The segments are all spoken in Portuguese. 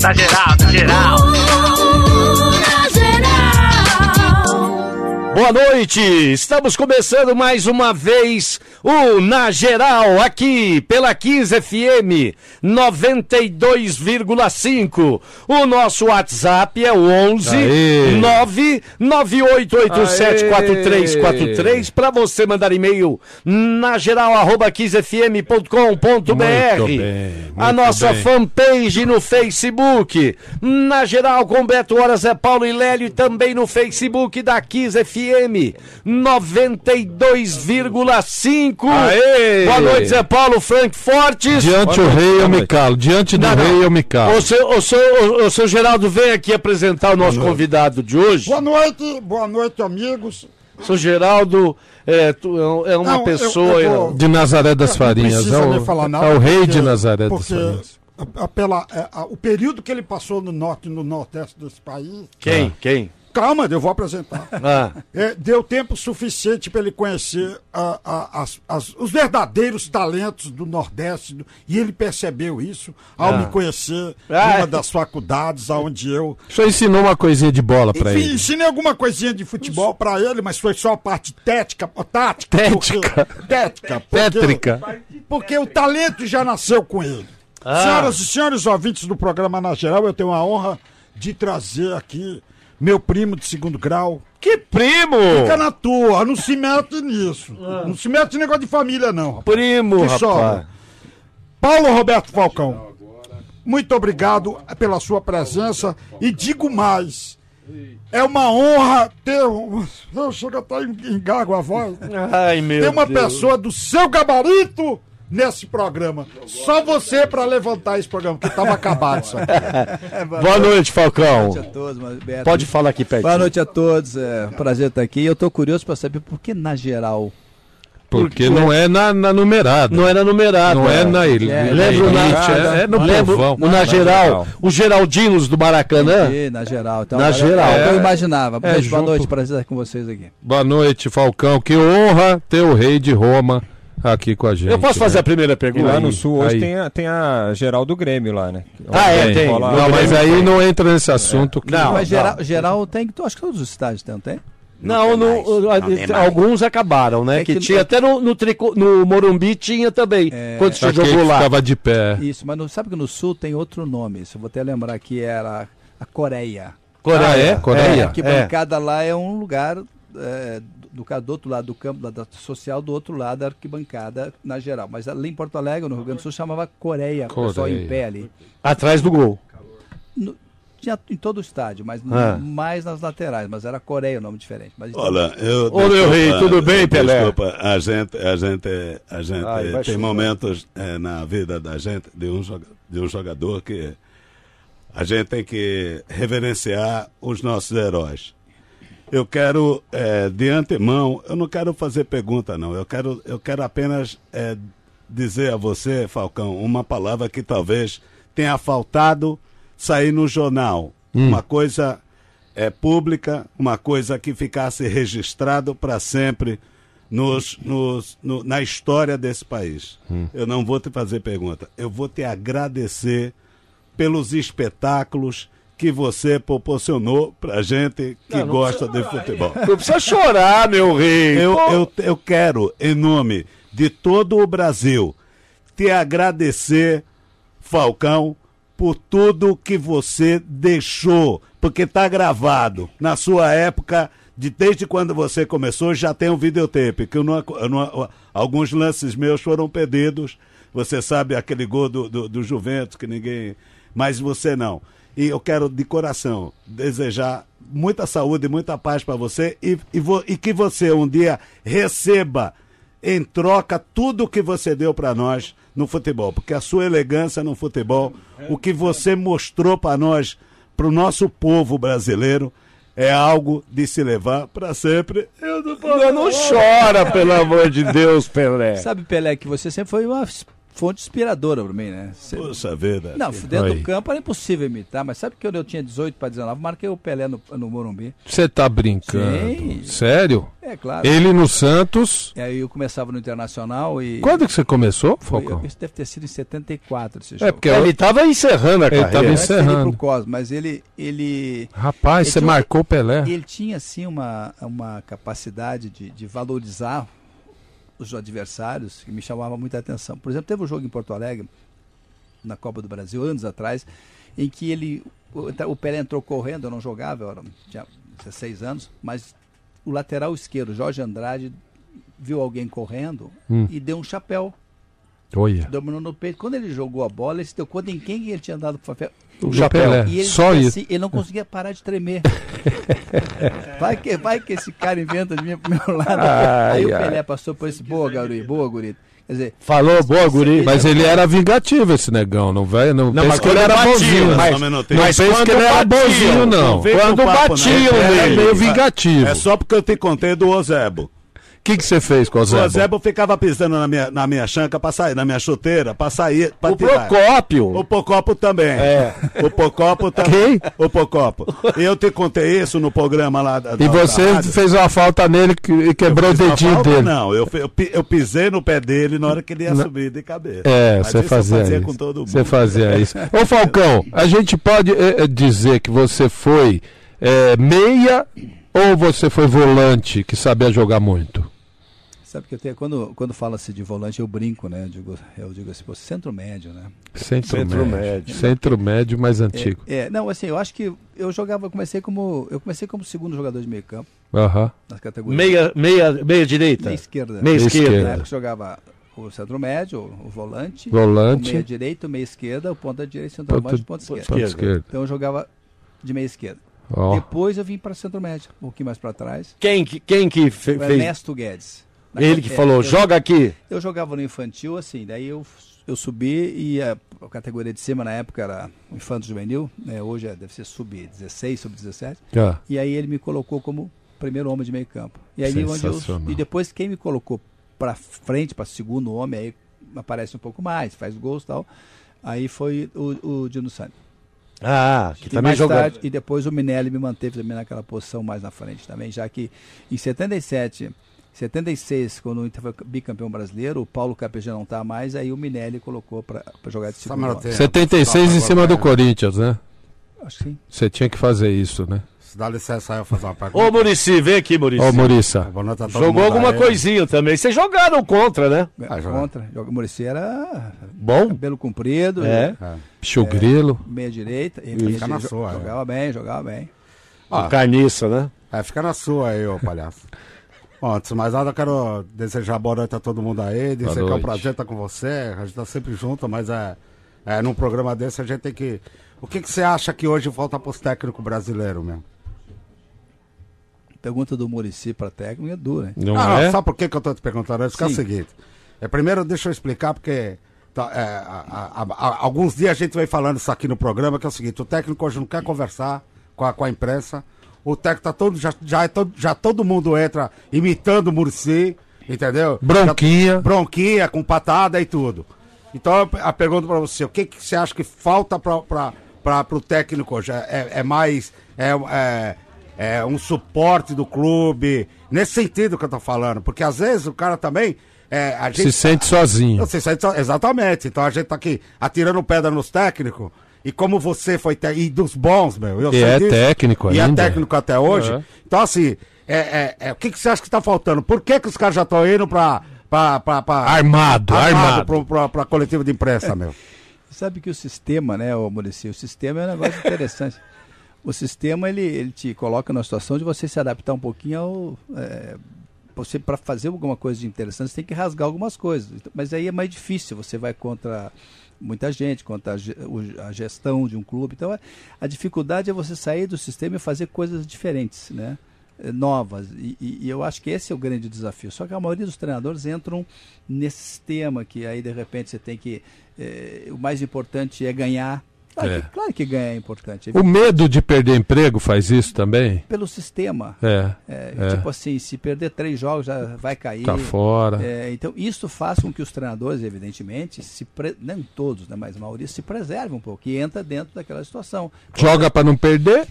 Na geral, na geral. Boa noite! Estamos começando mais uma vez o Na Geral aqui pela 15 FM 92,5. O nosso WhatsApp é o 11 998874343 para você mandar e-mail na geral arroba 15fm.com.br. A nossa bem. fanpage no Facebook. Na geral com Beto Horas, Zé Paulo e Lélio e também no Facebook da 15 FM 92,5. Aê! Boa noite, Zé Paulo, Frank Fortes. Diante o rei eu me calo. Diante do Não, não. rei eu me calo. O seu, o, seu, o, o seu Geraldo vem aqui apresentar o nosso convidado de hoje. Boa noite, boa noite, amigos. Seu Geraldo é, tu- é é uma Não, eu- pessoa. eu vou- De Nazaré das Não Farinhas. precisa É o, falar nada, é o rei porque- de Nazaré das Farinhas. a- a- pela, é, a- o período que ele passou no norte e no nordeste desse país. Quem? Quem? Calma, eu vou apresentar. Ah, É, deu tempo suficiente para ele conhecer a- a- as- as- os verdadeiros talentos do Nordeste do- e ele percebeu isso ao Ah. me conhecer Ah. numa das faculdades onde eu Só ensinou uma coisinha de bola Enfim, ele. ensinei alguma coisinha de futebol pra ele, mas foi só a parte tética, tática. Tética. porque- tética. porque- Tétrica. Porque o talento já nasceu com ele. Ah. Senhoras e senhores ouvintes do programa Na Geral, eu tenho a honra de trazer aqui meu primo de segundo grau. que primo! Fica na tua, não se mete nisso. Não se mete em negócio de família, não. rapaz. Primo, Que rapaz. sobra. Paulo Roberto Falcão, muito obrigado pela sua presença e digo mais. É uma honra ter. um- Eu chego até em engago a voz. Ai, meu Ter uma Deus. pessoa do seu gabarito nesse programa. Só você pra levantar esse programa, que tava acabado isso aqui. Boa noite, Falcão. noite a todos, mas, Beto, Pode falar aqui perto. Boa noite a todos, é um prazer estar aqui. Eu estou curioso para saber por que na geral. Porque não é na, na numerada. Não era numerado. Não é na ele- ilha. é, Lembro na, é, é no lembro, povão. na geral, os Geraldinos do Maracanã. E na geral. Então, Na era- geral. que eu É, imaginava. é, boa junto- noite, prazer estar com vocês aqui. Boa noite, Falcão. Que honra ter o rei de Roma aqui com a gente. Eu posso fazer né? a primeira E pergunta? lá Aí, no sul hoje aí. tem a, tem a geral do Grêmio lá, né? Ah, é, tem. rola- Não, mas aí não entra nesse assunto. Que... Não, mas geral, geral tem, acho que todos os estádios tem, não tem? Não, no- alguns acabaram, né? É que, que- tinha até no, no, trico- no Morumbi tinha também. É. quando você Aquele jogou que lá. ficava de pé. Isso, mas não, sabe que no sul tem outro nome. Se eu vou até lembrar que era a Coreia. Coreia. Ah, é? Coreia? A arquibancada lá é um lugar é, do, do, do outro lado do campo, da, da social, do outro lado da arquibancada na geral. Mas ali em Porto Alegre, no Rio Grande do Sul, chamava Coreia, o pessoal Coreia. em pé ali. Atrás do gol. No- tinha em todo o estádio, mas Ah. mais nas laterais, mas era Coreia o nome diferente. Mas, então, Olha, eu. Ô, meu rei, tudo bem, Pelé? Desculpa, a gente, a gente, a gente Ai, vai tem chorar. momentos eh, na vida da gente, de um, de um jogador, que a gente tem que reverenciar os nossos heróis. Eu quero, eh, de antemão, eu não quero fazer pergunta, não. Eu quero, eu quero apenas eh, dizer a você, Falcão, uma palavra que talvez tenha faltado sair no jornal. Uma coisa é, pública, uma coisa que ficasse registrado para sempre nos, nos, no- na história desse país. Eu não vou te fazer pergunta, eu vou te agradecer pelos espetáculos que você proporcionou pra gente que gosta de futebol. Não precisa chorar, meu rei. Eu, eu, eu quero, em nome de todo o Brasil, te agradecer, Falcão, por tudo que você deixou, porque está gravado. Na sua época, de, desde quando você começou, já tem um videotape, que eu não, eu não- alguns lances meus foram perdidos. Você sabe aquele gol do, do, do Juventus que ninguém. Mas você não. E eu quero, de coração, desejar muita saúde e muita paz para você e, e, vo- e que você um dia receba em troca tudo que você deu para nós no futebol, porque a sua elegância no futebol, o que você mostrou para nós, para o nosso povo brasileiro, é algo de se levar para sempre. Eu não, não chora, pelo amor de Deus, Pelé. Sabe, Pelé, que você sempre foi uma fonte inspiradora para mim, né? Cê- Puxa vida. Não, dentro Aí. do campo era impossível imitar, mas sabe que quando eu tinha 18 para 19, marquei o Pelé no, no Morumbi. Você tá brincando? Sim. Sério? É claro. Ele no Santos. E aí eu começava no Internacional e. Quando que você começou, Foi- Falcão? Isso deve ter sido em 74 esse jogo. É, porque Ele estava encerrando a Ele tava carreira. Dele ir encerrando. pro Cosmos, mas ele, ele, Rapaz, Ele você tinha- marcou o Pelé. ele tinha assim uma, uma capacidade de, de valorizar os adversários que me chamava muita atenção. Por exemplo, teve um jogo em Porto Alegre, na Copa do Brasil, anos atrás, em que ele. O, o Pelé entrou correndo, eu não jogava, eu era, tinha 16 anos, mas o lateral esquerdo, Jorge Andrade, viu alguém correndo Hum. e deu um chapéu, Olha. dominou no peito. Quando ele jogou a bola, ele se deu conta em quem ele tinha dado o papel. O chapéu. Pelé. E ele, Só disse isso. assim, ele não conseguia parar de tremer. vai, que, vai que esse cara inventa de mim pro meu lado. Ai, Aí o ai. Pelé passou por esse, boa, guri, boa, guri. Quer dizer, Falou, boa, guri. Mas ele era vingativo, esse negão, não vai? Não, Não, mas que ele era batia, bonzinho. mas-. Não mas pensa que ele era bonzinho, não. vem Quando não. batiam Ele era nele. meio vingativo. É só porque eu te contei do Ozebo. O que que você fez com o O Zé? Ozebo ficava pisando na minha, na minha chanca pra sair, na minha chuteira, pra sair, pra O tirar. Procópio. O Pocopo também. É. O Pocopo também. Quem? O Pocopo. E eu te contei isso no programa lá da. E você da fez uma falta nele que- e quebrou o dedinho falta? dele. Não, eu, eu, eu pisei no pé dele na hora que ele ia subir de cabeça. É, Mas você fazia, fazia isso. com todo mundo. Você fazia isso. Ô Falcão, a gente pode eh, dizer que você foi eh, meia ou você foi volante que sabia jogar muito? Sabe que eu tenho, quando, quando fala-se de volante, eu brinco, né? Eu digo, eu digo assim, pô, centro médio, né? Centro, Centro médio. médio. Centro médio mais antigo. É, não, assim, eu acho que eu jogava, comecei como, eu comecei como segundo jogador de meio campo, Aham. nas categorias. Meia, meia, meia direita. Meia esquerda. Meia Meia esquerda. esquerda. Na época jogava o centro médio, o volante, o Volante, meia direito, o meia esquerda, o ponta direita, centroavante, Ponta- ponta esquerda. ponta esquerda. esquerda. Então eu jogava de meia esquerda. Ó. Depois eu vim para centro médio, um pouquinho mais para trás. Quem, que- quem que fe- O fez? Ernesto Guedes. Ele que é, falou, eu- joga aqui. Eu jogava no infantil, assim, daí eu, eu subi e a, a categoria de cima na época era o infanto juvenil, né, hoje é- deve ser sub-16, sub-17. Ah, E aí ele me colocou como primeiro homem de meio campo. E aí onde eu, e depois quem me colocou para frente, para segundo homem, aí aparece um pouco mais, faz gols e tal. Aí foi o, o Dino Santos. Ah, que E também jogou. tarde, e depois o Minelli me manteve também naquela posição mais na frente também, já que em 77, 76, quando o Inter foi bicampeão brasileiro, o Paulo Capejá não tá mais, aí o Minelli colocou para jogar de segundo homem. Samarotê. 76 em cima do Corinthians, né? Acho que sim. Você tinha que fazer isso, né? Se dá licença aí eu fazer uma pergunta. Ô, Murici, vem aqui, Murici. Ô, Muriça. Todo Jogou alguma aí. coisinha também. Vocês jogaram contra, né? Ah, joga. Contra. O Muricy era Bom. cabelo comprido, É. É. Chugrilo. meia direita. E Fica meia na sua, é. Jogava bem, jogava bem. Ah, Carniça, né? É, fica na sua aí, ô palhaço. Bom, antes de mais nada, eu quero desejar boa noite a todo mundo aí. Dizer que é um noite. prazer estar com você. A gente tá sempre junto, mas é, é num programa desse a gente tem que. O que, que você acha que hoje falta pros técnicos brasileiros mesmo? Pergunta do Murici para técnico é dura, hein? Não Ah, é? sabe por que, que eu tô te perguntando isso? Que é o seguinte. É, primeiro, deixa eu explicar, porque tá, é, a- a- a- alguns dias a gente vem falando isso aqui no programa, que é o seguinte, o técnico hoje não quer conversar com a, com a imprensa. O técnico tá todo. Já, já, é todo, já todo mundo entra imitando o Murici, entendeu? Bronquinha. Já- bronquinha, com patada e tudo. Então a pergunta pra você, o que, que você acha que falta pra, pro técnico hoje? É, é mais. É, é, é um suporte do clube. Nesse sentido que eu tô falando. Porque às vezes o cara também. É, a gente, Se sente sozinho. Você sente só- exatamente. Então a gente tá aqui atirando pedra nos técnicos. E como você foi té- e dos bons, meu. Eu E sei é disso. técnico E é ainda. técnico até hoje. É. Então, assim, é, é, é, o que, que você acha que tá faltando? Por que, que os caras já estão indo pra. pra, pra, pra Armado, armado. Pra, pra, pra coletiva de imprensa, meu. Sabe que o sistema, né, Murici, o sistema é um negócio interessante. O sistema, ele, ele te coloca na situação de você se adaptar um pouquinho ao... é, você, para fazer alguma coisa de interessante, você tem que rasgar algumas coisas. Mas aí é mais difícil, você vai contra muita gente, contra a, ge- o- a gestão de um clube. Então, a, a dificuldade é você sair do sistema e fazer coisas diferentes, né? eh, novas. E, e- eu acho que esse é o grande desafio. Só que a maioria dos treinadores entram nesse sistema que aí de repente você tem que. eh, o mais importante é ganhar, Claro, É. que, claro que ganhar é importante. O medo de perder emprego faz isso também? Pelo sistema. É. É, É. Tipo assim, se perder três jogos já vai cair. Tá fora. É, então, isso faz com que os treinadores, evidentemente, se pre... nem todos, né, mas a maioria, se preservem um pouco e entra dentro daquela situação. Joga pra não perder?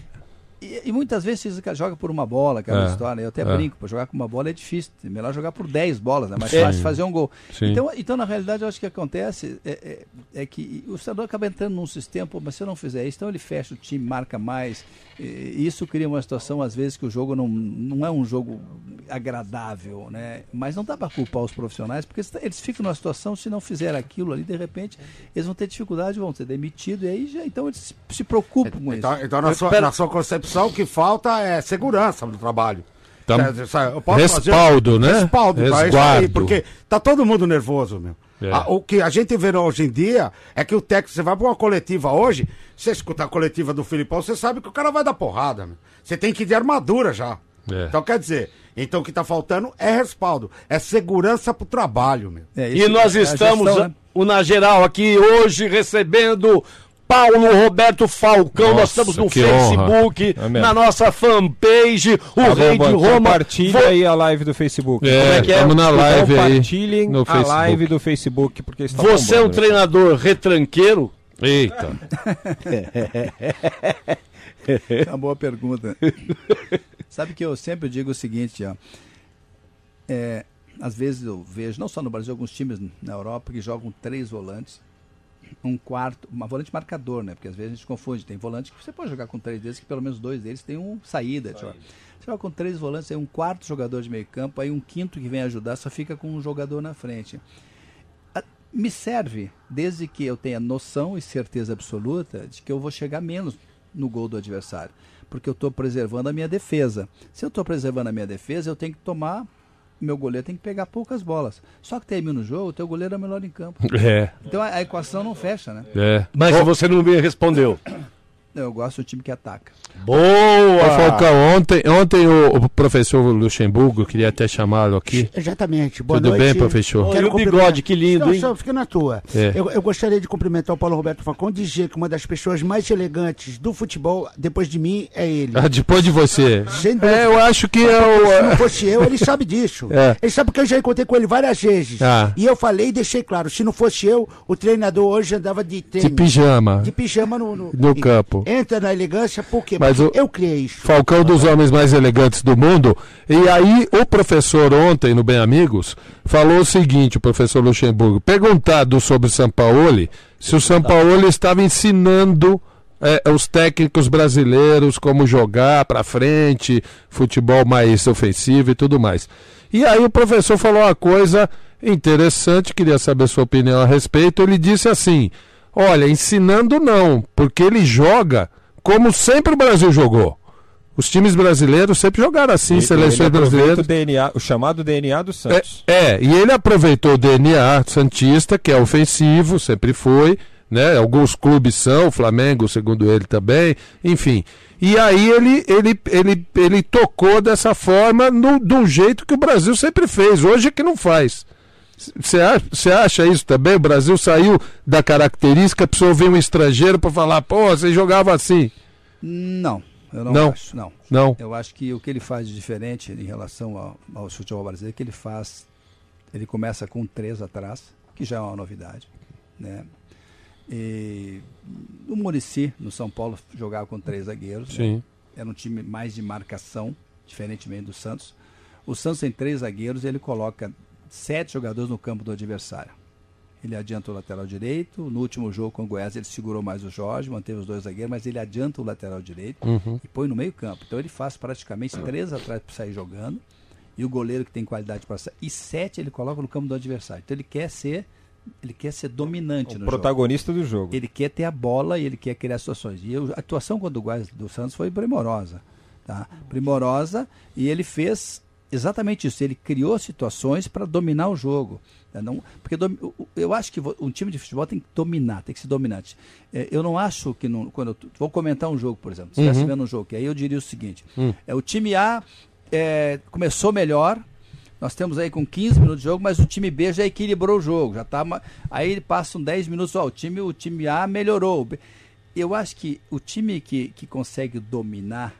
E, e muitas vezes que joga por uma bola, aquela É, história. Eu até é. brinco, para jogar com uma bola é difícil. É melhor jogar por 10 bolas, é mais Sim. fácil fazer um gol. Sim. Então, então, na realidade, eu acho que acontece é, é, é que o treinador acaba entrando num sistema, pô, mas se eu não fizer isso, então ele fecha o time, marca mais. E isso cria uma situação, às vezes, que o jogo não, não é um jogo agradável, né? Mas não dá para culpar os profissionais, porque eles- ficam numa situação, se não fizer aquilo ali, de repente, eles vão ter dificuldade, vão ser demitidos, e aí já, então eles se, preocupam com isso. Então, então na, sua, na sua concepção, o que falta é segurança no trabalho. Tá- eu posso Respaldo, né? Respaldo, tá? Isso aí, Resguardo. porque tá todo mundo nervoso, meu. É. Ah, o que a gente vê hoje em dia é que o técnico, você vai pra uma coletiva hoje, você escuta a coletiva do Filipão, você sabe que o cara vai dar porrada, meu. Você tem que ir de armadura já. É. Então quer dizer, então o que tá faltando é respaldo, é segurança pro trabalho, meu. É, E nós é a estamos, gestão, né? o Na Geral, aqui hoje recebendo Paulo Roberto Falcão. nós Nossa, estamos no Facebook, honra. É na nossa fanpage, o Tá Rei bom, de Roma. Compartilha aí a live do Facebook. É, Como é que é? estamos na live aí. Compartilhem No a Facebook. live do Facebook, porque está Você é um bombando. treinador retranqueiro? Eita. É uma boa pergunta. Sabe que eu sempre digo o seguinte, ó. É, às vezes eu vejo, não só no Brasil, alguns times na Europa que jogam três volantes, um quarto, uma volante marcador, né? Porque às vezes a gente confunde. Tem volante que você pode jogar com três deles, que pelo menos dois deles tem um saída. Você joga- Você joga com três volantes, aí um quarto jogador de meio campo, aí um quinto que vem ajudar, só fica com um jogador na frente. A- Me serve, desde que eu tenha noção e certeza absoluta de que eu vou chegar menos no gol do adversário. Porque eu estou preservando a minha defesa. Se eu estou preservando a minha defesa, eu tenho que tomar. Meu goleiro tem que pegar poucas bolas. Só que termina o jogo, o teu goleiro é o melhor em campo. É, Então a, a equação não fecha, né? é. Mas você não me respondeu. Eu gosto do time que ataca. Ô, Boa! Falcão, ontem, ontem o, o professor Luxemburgo, queria até chamá-lo aqui. Exatamente. Boa Tudo noite. bem, professor? Olha Quero o bigode, que lindo, Não, hein? só fica na tua. É. Eu, eu gostaria de cumprimentar o Paulo Roberto Falcão e dizer que uma das pessoas mais elegantes do futebol, depois de mim, é ele. Ah, depois de você. Sem dúvida. É, eu acho que é Se não o. fosse eu, ele sabe disso. É. Ele sabe que eu já encontrei com ele várias vezes. Ah. E eu falei e deixei claro, se não fosse eu, o treinador hoje andava de De tênis. pijama. De pijama no, no, No e- Entra na elegância, por quê? Mas Porque o- eu criei isso. Falcão dos homens mais elegantes do mundo. E aí, o professor ontem, no Bem Amigos, falou o seguinte: o professor Luxemburgo, perguntado sobre o Sampaoli, se o Sampaoli estava ensinando eh, os técnicos brasileiros como jogar para frente, futebol mais ofensivo e tudo mais. E aí, o professor falou uma coisa interessante, queria saber sua opinião a respeito. Ele disse assim: olha, ensinando não, porque ele joga como sempre o Brasil jogou. Os times brasileiros sempre jogaram assim, Ele- seleções ele brasileiras. O, DNA, o chamado DNA do Santos. É, é, e ele aproveitou o DNA Santista, que é ofensivo, sempre foi, né? Alguns clubes são, o Flamengo, segundo ele também, enfim. E aí ele, ele, ele, ele tocou dessa forma, no, de um jeito que o Brasil sempre fez, hoje é que não faz. Você acha, isso também? O Brasil saiu da característica, precisou vir um estrangeiro para falar, pô, você jogava assim. Não, eu não, Não. acho. Não. Não. Eu acho que o que ele faz de diferente em relação ao, ao futebol brasileiro é que ele faz. Ele começa com três atrás, que já é uma novidade. Né? E o Murici, no São Paulo, jogava com três zagueiros. né? Sim. Era um time mais de marcação, diferentemente do Santos. O Santos tem três zagueiros e ele coloca sete jogadores no campo do adversário. Ele adianta o lateral direito. No último jogo com o Goiás, ele segurou mais o Jorge, manteve os dois zagueiros, mas ele adianta o lateral direito Uhum. e põe no meio campo. Então ele faz praticamente três atrás para sair jogando. E o goleiro que tem qualidade para sair. E sete ele coloca no campo do adversário. Então ele quer ser. Ele quer ser dominante O no jogo. protagonista do jogo. Ele quer ter a bola e ele quer criar situações. E a atuação contra o Goiás do Santos foi primorosa. Tá? Primorosa e ele fez exatamente isso. Ele criou situações para dominar o jogo. né? Não, porque dom- o- o- eu acho que um time de futebol tem que dominar, tem que ser dominante. É, eu não acho que. Não, quando eu vou comentar um jogo, por exemplo. Se estivesse vendo um jogo, que aí eu diria o seguinte: é, o time A é, começou melhor, nós temos aí com 15 minutos de jogo, mas o time B já equilibrou o jogo, já tá aí passam 10 minutos, ó, o time o time A melhorou. Eu acho que o time que, que consegue dominar,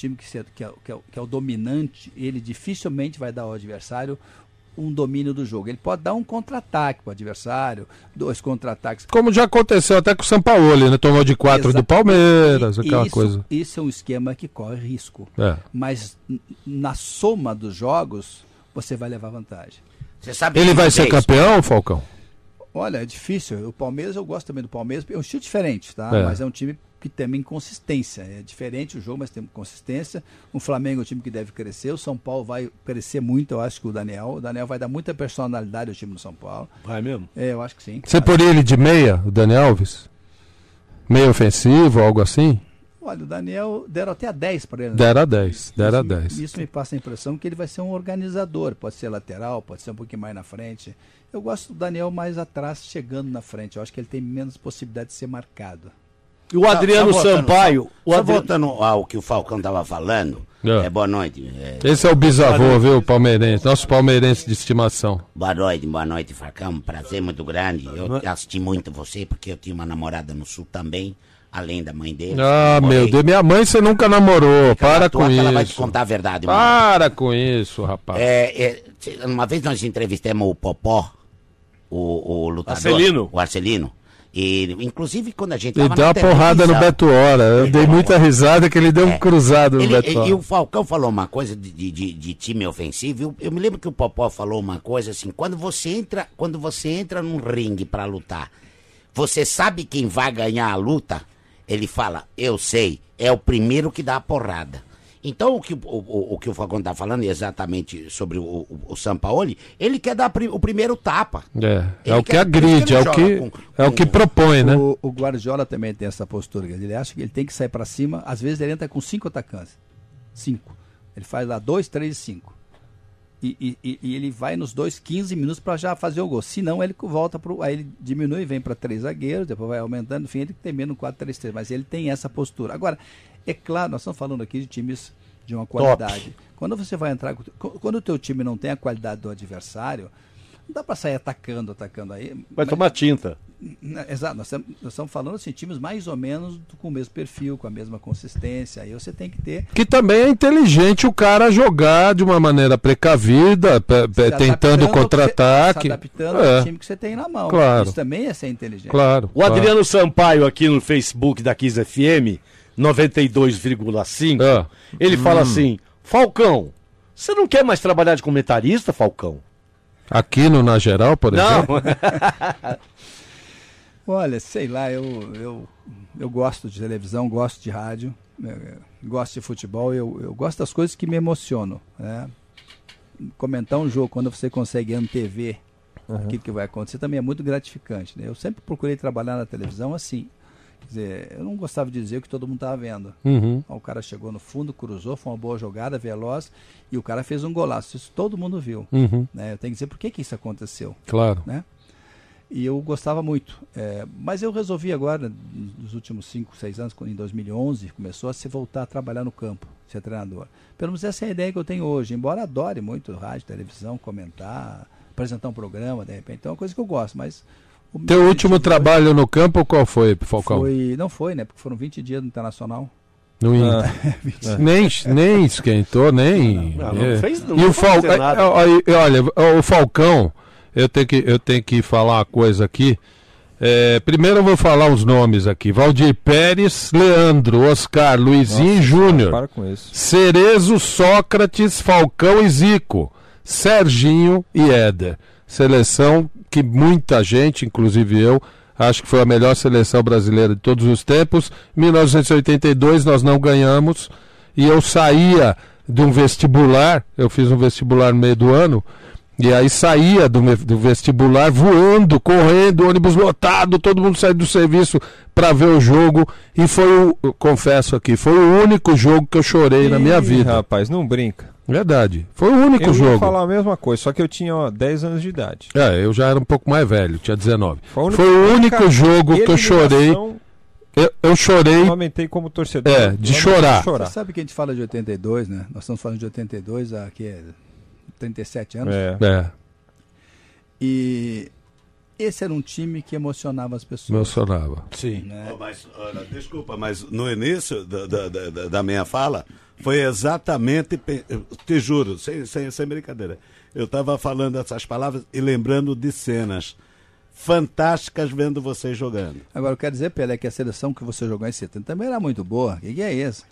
time que, se- que, é, que, é, o- que é o dominante, ele dificilmente vai dar ao adversário um domínio do jogo. Ele pode dar um contra-ataque para o adversário, dois contra-ataques. Como já aconteceu até com o São Paulo, né? Tomou de quatro do Palmeiras, E- aquela isso, coisa. Isso é um esquema que corre risco. É. Mas na soma dos jogos, você vai levar vantagem. Você sabe Ele vai ser campeão, Falcão? Olha, é difícil. O Palmeiras, eu gosto também do Palmeiras. É um estilo diferente, tá? É. Mas é um time que tem inconsistência. É diferente o jogo, mas tem consistência. O Flamengo é um time que deve crescer. O São Paulo vai crescer muito, eu acho que o Daniel. O Daniel vai dar muita personalidade ao time do São Paulo. Vai mesmo? É, eu acho que sim. Você poria ele de meia, o Dani Alves? Meio ofensivo, algo assim? Olha, o Daniel deram até a 10 para ele. né? Dera 10, dera isso, 10. Isso me passa a impressão que ele vai ser um organizador. Pode ser lateral, pode ser um pouquinho mais na frente. Eu gosto do Daniel mais atrás, chegando na frente. Eu acho que ele tem menos possibilidade de ser marcado. E o Adriano Só voltando- Sampaio. O Só Adri- voltando ao que o Falcão estava falando. É. É, boa noite. é, Esse é o bisavô, viu, palmeirense? Nosso palmeirense de estimação. boa noite, boa noite, Falcão. Prazer muito grande. Eu assisti muito você, porque eu tinha uma namorada no sul também, além da mãe dele. Ah, meu Deus, minha mãe você nunca namorou. Para com que Ela vai te isso. contar a verdade, mano. Para com isso, rapaz. É, é, uma vez nós entrevistamos o Popó, o, o lutador. Arcelino. O Arcelino. E, inclusive, quando a gente Ele deu uma porrada no Beto Hora. Eu dei muita risada que ele deu um É. cruzado no Ele- Beto e, e Hora. o Falcão falou uma coisa de, de- de- time ofensivo. Eu, eu me lembro que o Popó falou uma coisa assim: quando você entra, quando você entra num ringue pra lutar, você sabe quem vai ganhar a luta? Ele fala, eu sei, é o primeiro que dá a porrada. Então o que o, o- o que o Falcão tá falando é exatamente sobre o, o, o Sampaoli, ele quer dar pri- o primeiro tapa. É, é o que quer- agride, é o que, com- é o que propõe, né? O, o Guardiola também tem essa postura. Ele acha que ele tem que sair para cima. Às vezes ele entra com cinco atacantes. Cinco. Ele faz lá dois, três e cinco. E, e- e- e ele vai nos dois 15 minutos para já fazer o gol. Se não, ele volta pro. Aí ele diminui, vem para três zagueiros, depois vai aumentando, enfim, ele termina no 4-3-3. Mas ele tem essa postura. Agora, é claro, nós estamos falando aqui de times de uma qualidade. Quando você vai entrar. Quando o teu time não tem a qualidade do adversário, não dá para sair atacando, atacando aí. Vai Mas- tomar tinta. Exato, nós estamos, nós estamos falando assim, times mais ou menos do- com o mesmo perfil, com a mesma consistência. Aí você tem que ter. Que também é inteligente o cara jogar de uma maneira precavida, tentando contra-ataque. Se adaptando É, ao time que você tem na mão. Claro. Isso também é ser inteligente. Claro. O Adriano Sampaio aqui no Facebook da Kiss FM, 92,5, Ah. ele fala assim: Falcão, você não quer mais trabalhar de comentarista, Falcão? Aqui no Na Geral, por Não. exemplo. Olha, sei lá, eu, eu, eu gosto de televisão, gosto de rádio, eh, gosto de futebol, eu, eu gosto das coisas que me emocionam. Né? Comentar um jogo quando você consegue antever aquilo que vai acontecer também é muito gratificante. Né? Eu sempre procurei trabalhar na televisão assim. Quer dizer, eu não gostava de dizer o que todo mundo estava vendo. Uhum. O cara chegou no fundo, cruzou, foi uma boa jogada, veloz, e o cara fez um golaço. Isso todo mundo viu. Uhum. Né? Eu tenho que dizer por que, que isso aconteceu Claro. né? E eu gostava muito. É, mas eu resolvi agora, nos últimos 5, 6 anos, em 2011, começou a se voltar a trabalhar no campo, ser treinador. Pelo menos essa é a ideia que eu tenho hoje. Embora adore muito rádio, televisão, comentar, apresentar um programa, de repente. Então é uma coisa que eu gosto, mas... o Teu último trabalho no campo qual foi, Falcão? Foi, não foi, né? Porque foram 20 dias no Internacional. No Ah, nem, nem esquentou, nem. Não, não é. fez- e o Falcão. nada. Olha, o Falcão, eu tenho que, eu tenho que falar uma coisa aqui. É, primeiro eu vou falar os nomes aqui: Valdir Pérez, Leandro, Oscar, Luizinho Júnior, Para com isso. Cerezo, Sócrates, Falcão e Zico, Serginho e Éder. Seleção que muita gente, inclusive eu, acho que foi a melhor seleção brasileira de todos os tempos. Em 1982 nós não ganhamos e eu saía de um vestibular, eu fiz um vestibular no meio do ano, e aí saía do, do vestibular voando, correndo, ônibus lotado, todo mundo saindo do serviço para ver o jogo. E foi o, confesso aqui, foi o único jogo que eu chorei na minha Ih, vida. Rapaz, não brinca. Verdade. Foi o único Eu ia jogo. falar a mesma coisa, só que eu tinha ó, 10 anos de idade. É, eu já era um pouco mais velho, tinha 19. Foi, a única- Foi o único jogo que eu chorei. Eu, eu chorei. Eu aumentei como torcedor. É, de Eu aumentei chorar. Você sabe que a gente fala de 82, né? Nós estamos falando de 82 há que é 37 anos. É. É. E esse era um time que emocionava as pessoas. Mencionava. Sim. né? Ô, Mas, olha, desculpa, mas no início da, da, da- da minha fala foi exatamente, te juro, sem, sem, sem brincadeira, eu estava falando essas palavras e lembrando de cenas fantásticas vendo vocês jogando. Agora, eu quero dizer, Pelé, que a seleção que você jogou em 70 também era muito boa. O que, que é isso?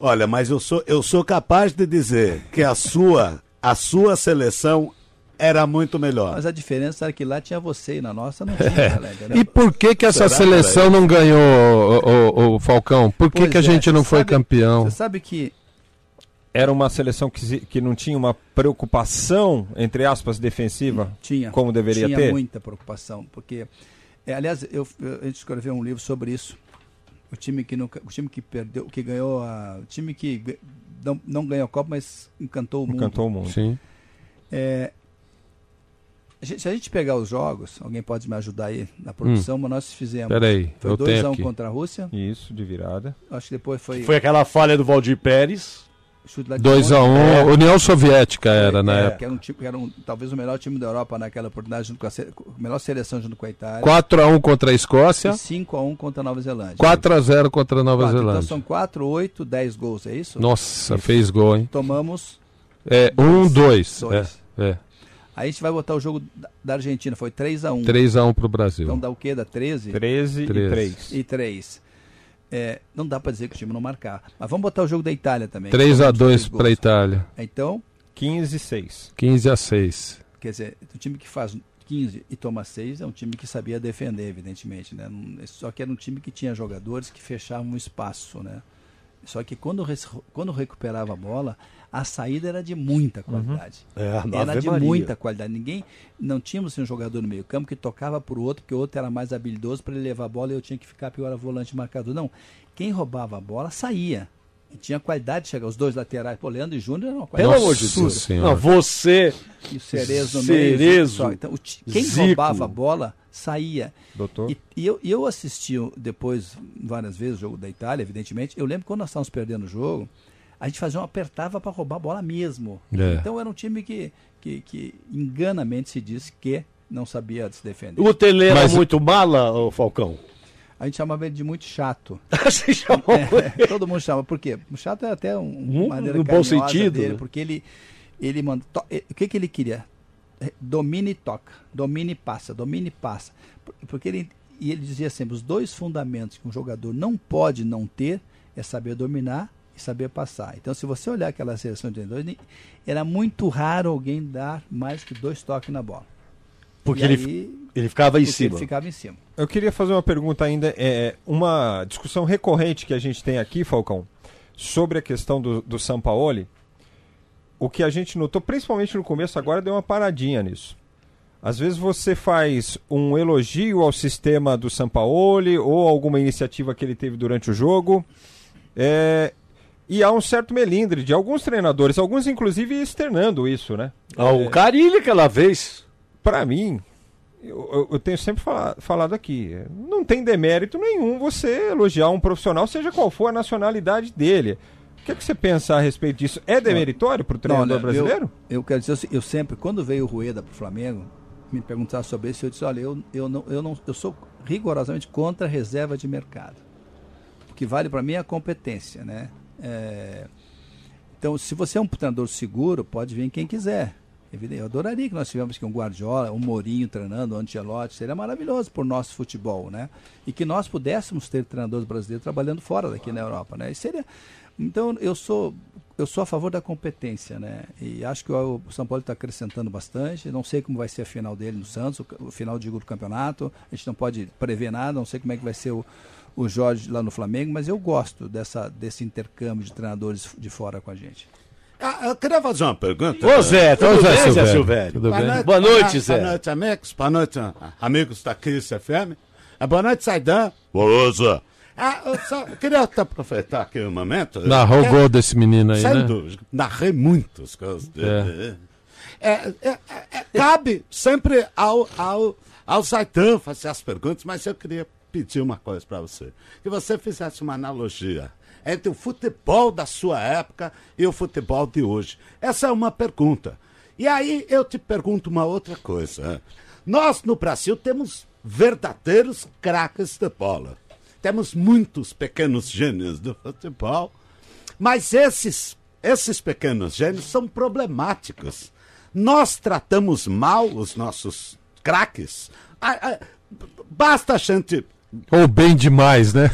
Olha, mas eu sou, eu sou capaz de dizer que a sua, a sua seleção era muito melhor. Mas a diferença era que lá tinha você e na nossa não tinha, Pelé. entendeu? E por que que essa Será, seleção não ganhou, o, o- o Falcão? Por que, Pois que a é, gente não foi sabe- campeão? Você sabe que Era uma seleção que, que não tinha uma preocupação, entre aspas, defensiva, tinha. como deveria tinha ter? muita preocupação, porque é, aliás, eu, eu- a gente escreveu um livro sobre isso. O time que nunca, o time que perdeu, que ganhou a, o time que não, não ganhou a Copa, mas encantou o mundo. Encantou o mundo. Sim. É, se a gente pegar os jogos, alguém pode me ajudar aí na produção, mas nós fizemos. Peraí, Foi eu 2 tenho a 1 aqui. contra a Rússia. Isso, de virada. Acho que depois foi, Foi aquela falha do Valdir Pérez. Chute lá de 2x1, longe. União Soviética era na É, época. Que era, um time, que era um- talvez o melhor time da Europa naquela oportunidade, junto com a, a melhor seleção junto com a Itália. 4x1 contra a Escócia, E 5x1 contra a Nova Zelândia. 4x0 contra a Nova Quatro. Então Zelândia. são 4, 8, 10 gols, é isso? Nossa, fez gol, hein? Tomamos É, 1, 2. dois. É, é. Aí a gente vai botar o jogo da- Argentina, foi 3x1. 3x1 pro Brasil. Então dá o quê? Dá 13? 13 Treze. e 3. E 3. É, não dá pra dizer que o time não marcar. Mas vamos botar o jogo da Itália também. 3x2 Tomamos pra gols. Itália. Então, 15 e 6. 15x6. quer dizer, o time que faz 15 e toma 6 é um time que sabia defender, evidentemente. Né? Não- Só que era um time que tinha jogadores que fechavam o espaço. Né? Só que quando, quando recuperava a bola, a saída era de muita qualidade. É, Era de muita qualidade. Ninguém, não tínhamos assim, um jogador no meio campo que tocava para o outro, porque o outro era mais habilidoso para ele levar a bola e eu tinha que ficar pior a volante marcador. Não. Quem roubava a bola saía. E tinha qualidade de chegar. Os dois laterais, pô, Leandro e Júnior eram uma Pelo qualidade. amor de Deus. Não, você. E o Cerezo no meio. Cerezo. Então, o quem Zico. roubava a bola saía. Doutor? E, e eu, eu assisti depois, várias vezes, o jogo da Itália, evidentemente. Eu lembro que quando nós estávamos perdendo o jogo, a gente fazia um apertava para roubar a bola mesmo. É. Então era um time que, que, que enganamente se disse que não sabia se defender. O Tele era Mas- muito mala, ô Falcão? A gente chamava ele de muito chato. Você chamou É, todo mundo chama. Por quê? O chato é até um, No- uma maneira no bom sentido, dele, né? porque ele, ele manda. to- eh, O que, que ele queria? Eh, Domine e toca. Domine e passa. Domine e passa. Por- Porque ele, e ele dizia sempre: os dois fundamentos que um jogador não pode não ter é saber dominar e saber passar. Então, se você olhar aquela seleção de 82, nem- era muito raro alguém dar mais que dois toques na bola. Porque E ele, aí, ele ficava em cima. ele ficava em cima. Eu queria fazer uma pergunta ainda, é, uma discussão recorrente que a gente tem aqui, Falcão, sobre a questão do, do Sampaoli. O que a gente notou, principalmente no começo, agora deu uma paradinha nisso. Às vezes você faz um elogio ao sistema do Sampaoli ou alguma iniciativa que ele teve durante o jogo. é, e há um certo melindre de alguns treinadores, alguns inclusive externando isso, né? Ah, o Carilli aquela vez. Para mim, eu, eu- eu tenho sempre fala- falado aqui, é, não tem demérito nenhum você elogiar um profissional, seja qual for a nacionalidade dele. O que, é que você pensa a respeito disso? É demeritório para o treinador Não, olha, brasileiro? Eu, eu quero dizer, assim, eu sempre, quando veio o Rueda para o Flamengo, me perguntaram sobre isso, eu disse, olha, eu, eu, não, eu, não, eu sou rigorosamente contra a reserva de mercado. O que vale para mim é a competência, né? É, então, se você é um treinador seguro, pode vir quem quiser. Eu adoraria que nós tivéssemos aqui um Guardiola, um Mourinho treinando, um Ancelotti, seria maravilhoso o nosso futebol, né? E que nós pudéssemos ter treinadores brasileiros trabalhando fora daqui na Europa, né? E seria, então eu sou eu sou a favor da competência, né? E acho que o São Paulo está acrescentando bastante. Não sei como vai ser a final dele no Santos, o, final digo do campeonato. A gente não pode prever nada, não sei como é que vai ser o, o Jorge lá no Flamengo, mas eu gosto dessa, desse intercâmbio de treinadores de fora com a gente. Ah, eu queria fazer uma pergunta. Ô Zé, tudo Zé bem, Zé Silvério? Silvério? Tudo bem? Boa noite, ah, Zé. Boa noite, amigos. Boa noite, ah, amigos da Kiss FM. Ah, Boa noite, Saidan. Boa, Zé. Ah, eu só queria até aproveitar aqui um momento. Narrou o Quero- gol desse menino aí, Sem né? dúvida. Narrei muitos gols dele. É, é, é, é, cabe sempre ao, ao, ao Zaidan fazer as perguntas, mas eu queria pedir uma coisa para você. Que você fizesse uma analogia entre o futebol da sua época e o futebol de hoje. Essa é uma pergunta. E aí eu te pergunto uma outra coisa. Nós no Brasil temos verdadeiros craques de bola. Temos muitos pequenos gênios do futebol, mas esses, esses pequenos gênios são problemáticos. Nós tratamos mal os nossos craques. Basta a gente Ou bem demais, né?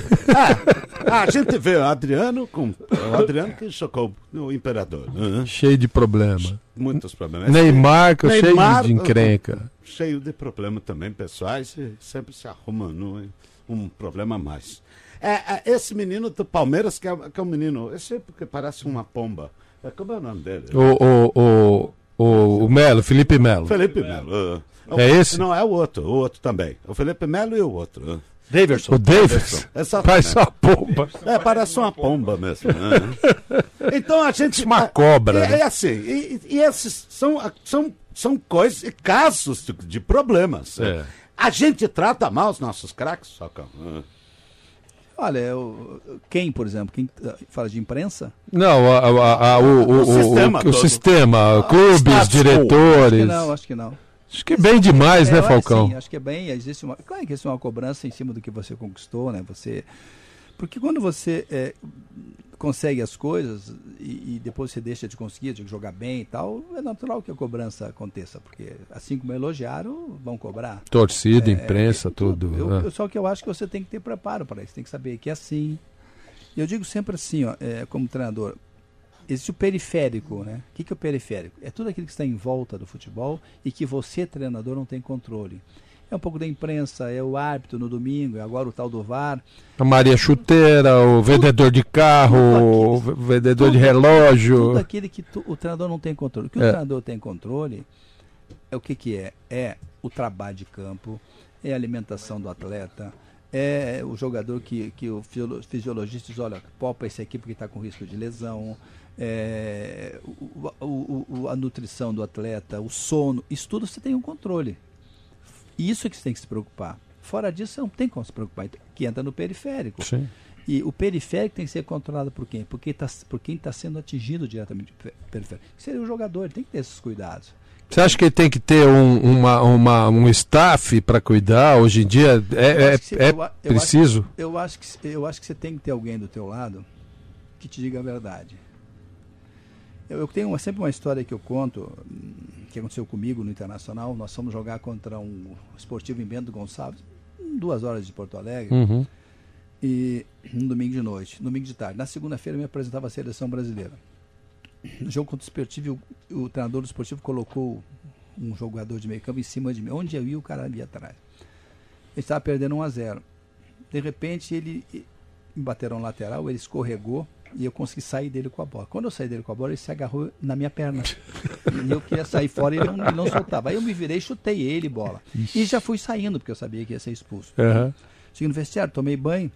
é, a gente vê o Adriano com o Adriano que chocou o imperador. né? Cheio de problema. Muitos problemas. Neymar, cheio de encrenca. Cheio de problemas também pessoais sempre se arruma no- um problema a mais. É, é, esse menino do Palmeiras, que é, que é um menino, esse é porque parece uma pomba. É, como é o nome dele? O, o, o, o, o Melo, Felipe Melo. Felipe Melo. É esse? Não, é o outro, o outro também. O Felipe Melo e o outro. Ah. Daverson. O Davis. Exatamente. Faz uma pomba. É, parece uma pomba mesmo. né? Então a gente. Uma cobra, É, né? é assim. E, e esses são, são, são coisas, e casos de, de problemas. É. A gente trata mal os nossos craques, Socão. Ah. Olha, eu- quem, por exemplo, quem ah, fala de imprensa? Não, a, a- a- o, o, o, sistema o, o sistema, clubes, status quo. Acho diretores. que não, acho que não. Acho que bem demais, É, né, Falcão? Sim, acho que é bem. Existe uma, claro que existe uma cobrança em cima do que você conquistou, né? Você, porque quando você é, consegue as coisas e, e depois você deixa de conseguir, de jogar bem e tal, é natural que a cobrança aconteça, porque assim como elogiaram, vão cobrar. Torcida, imprensa, tudo. Eu, né? eu- só que eu acho que você tem que ter preparo para isso, tem que saber que é assim. Eu digo sempre assim, ó, é, como treinador, existe o periférico, né? O que, que é o periférico? É tudo aquilo que está em volta do futebol e que você, treinador, não tem controle. É um pouco da imprensa, é o árbitro no domingo, é agora o tal do VAR. A Maria Chuteira, o vendedor de carro, o tudo v- vendedor de tudo- relógio. Tudo aquilo que tu- o treinador não tem controle. O que o É. treinador tem controle é o que, que é? É o trabalho de campo, é a alimentação do atleta, é o jogador que, que o fisiolo- fisiologista diz, olha, poupa esse aqui porque está com risco de lesão, é, o- o- o- a nutrição do atleta, o sono, isso tudo você tem um controle. Isso é que você tem que se preocupar. Fora disso, você não tem como se preocupar, então, que entra no periférico. Sim. E o periférico tem que ser controlado por quem? Por quem tá, por quem está sendo atingido diretamente pelo periférico. Seria o jogador, ele tem que ter esses cuidados. Você acha que ele tem que ter um, uma, uma, um staff para cuidar? Hoje em dia Eu é, é, acho se- é eu eu acho- preciso? Eu acho, que, eu acho que você tem que ter alguém do teu lado que te diga a verdade. Eu, eu tenho uma- sempre uma história que eu conto, que aconteceu comigo no Internacional. Nós fomos jogar contra um esportivo em Bento Gonçalves, duas horas de Porto Alegre. Uhum. E no domingo de noite, domingo de tarde. Na segunda-feira eu me apresentava à seleção brasileira. No jogo contra o esportivo, o, o treinador do esportivo colocou um jogador de meio campo em cima de mim. Onde eu ia, o cara ia atrás. Ele estava perdendo 1 a 0 De repente, ele bateram lateral, ele escorregou e eu consegui sair dele com a bola. Quando eu saí dele com a bola, ele se agarrou na minha perna. e eu queria sair fora e ele não, ele não soltava. Aí eu me virei chutei ele, bola. E já fui saindo, porque eu sabia que ia ser expulso. Aham. Cheguei no vestiário, tomei banho.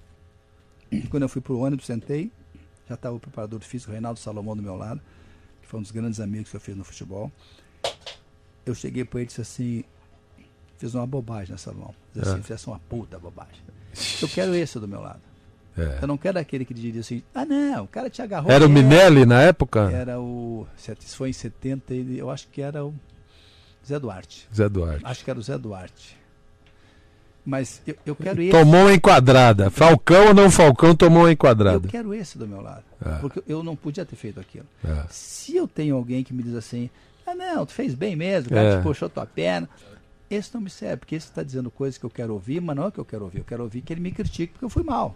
Quando eu fui pro ônibus, sentei. Já estava o preparador físico, Reinaldo Salomão, do meu lado, que foi um dos grandes amigos que eu fiz no futebol. Eu cheguei para ele e disse assim: fiz uma bobagem nessa mão. Diz assim, fizesse uma puta bobagem. Eu quero esse do meu lado. É. Eu não quero aquele que diria assim: ah, não, o cara te agarrou. Era o É, Minelli na época? Era o. Isso foi em 70, ele- eu acho que era o Zé Duarte. Zé Duarte. Acho que era o Zé Duarte. Mas eu, eu quero esse. Tomou uma enquadrada. Falcão ou não Falcão tomou uma Eu enquadrada. quero esse do meu lado. É. Porque eu não podia ter feito aquilo. É. Se eu tenho alguém que me diz assim, ah não, tu fez bem mesmo, o cara É. te puxou tua perna. Esse não me serve, porque esse está dizendo coisas que eu quero ouvir, mas não é o que eu quero ouvir. Eu quero ouvir que ele me critique porque eu fui mal.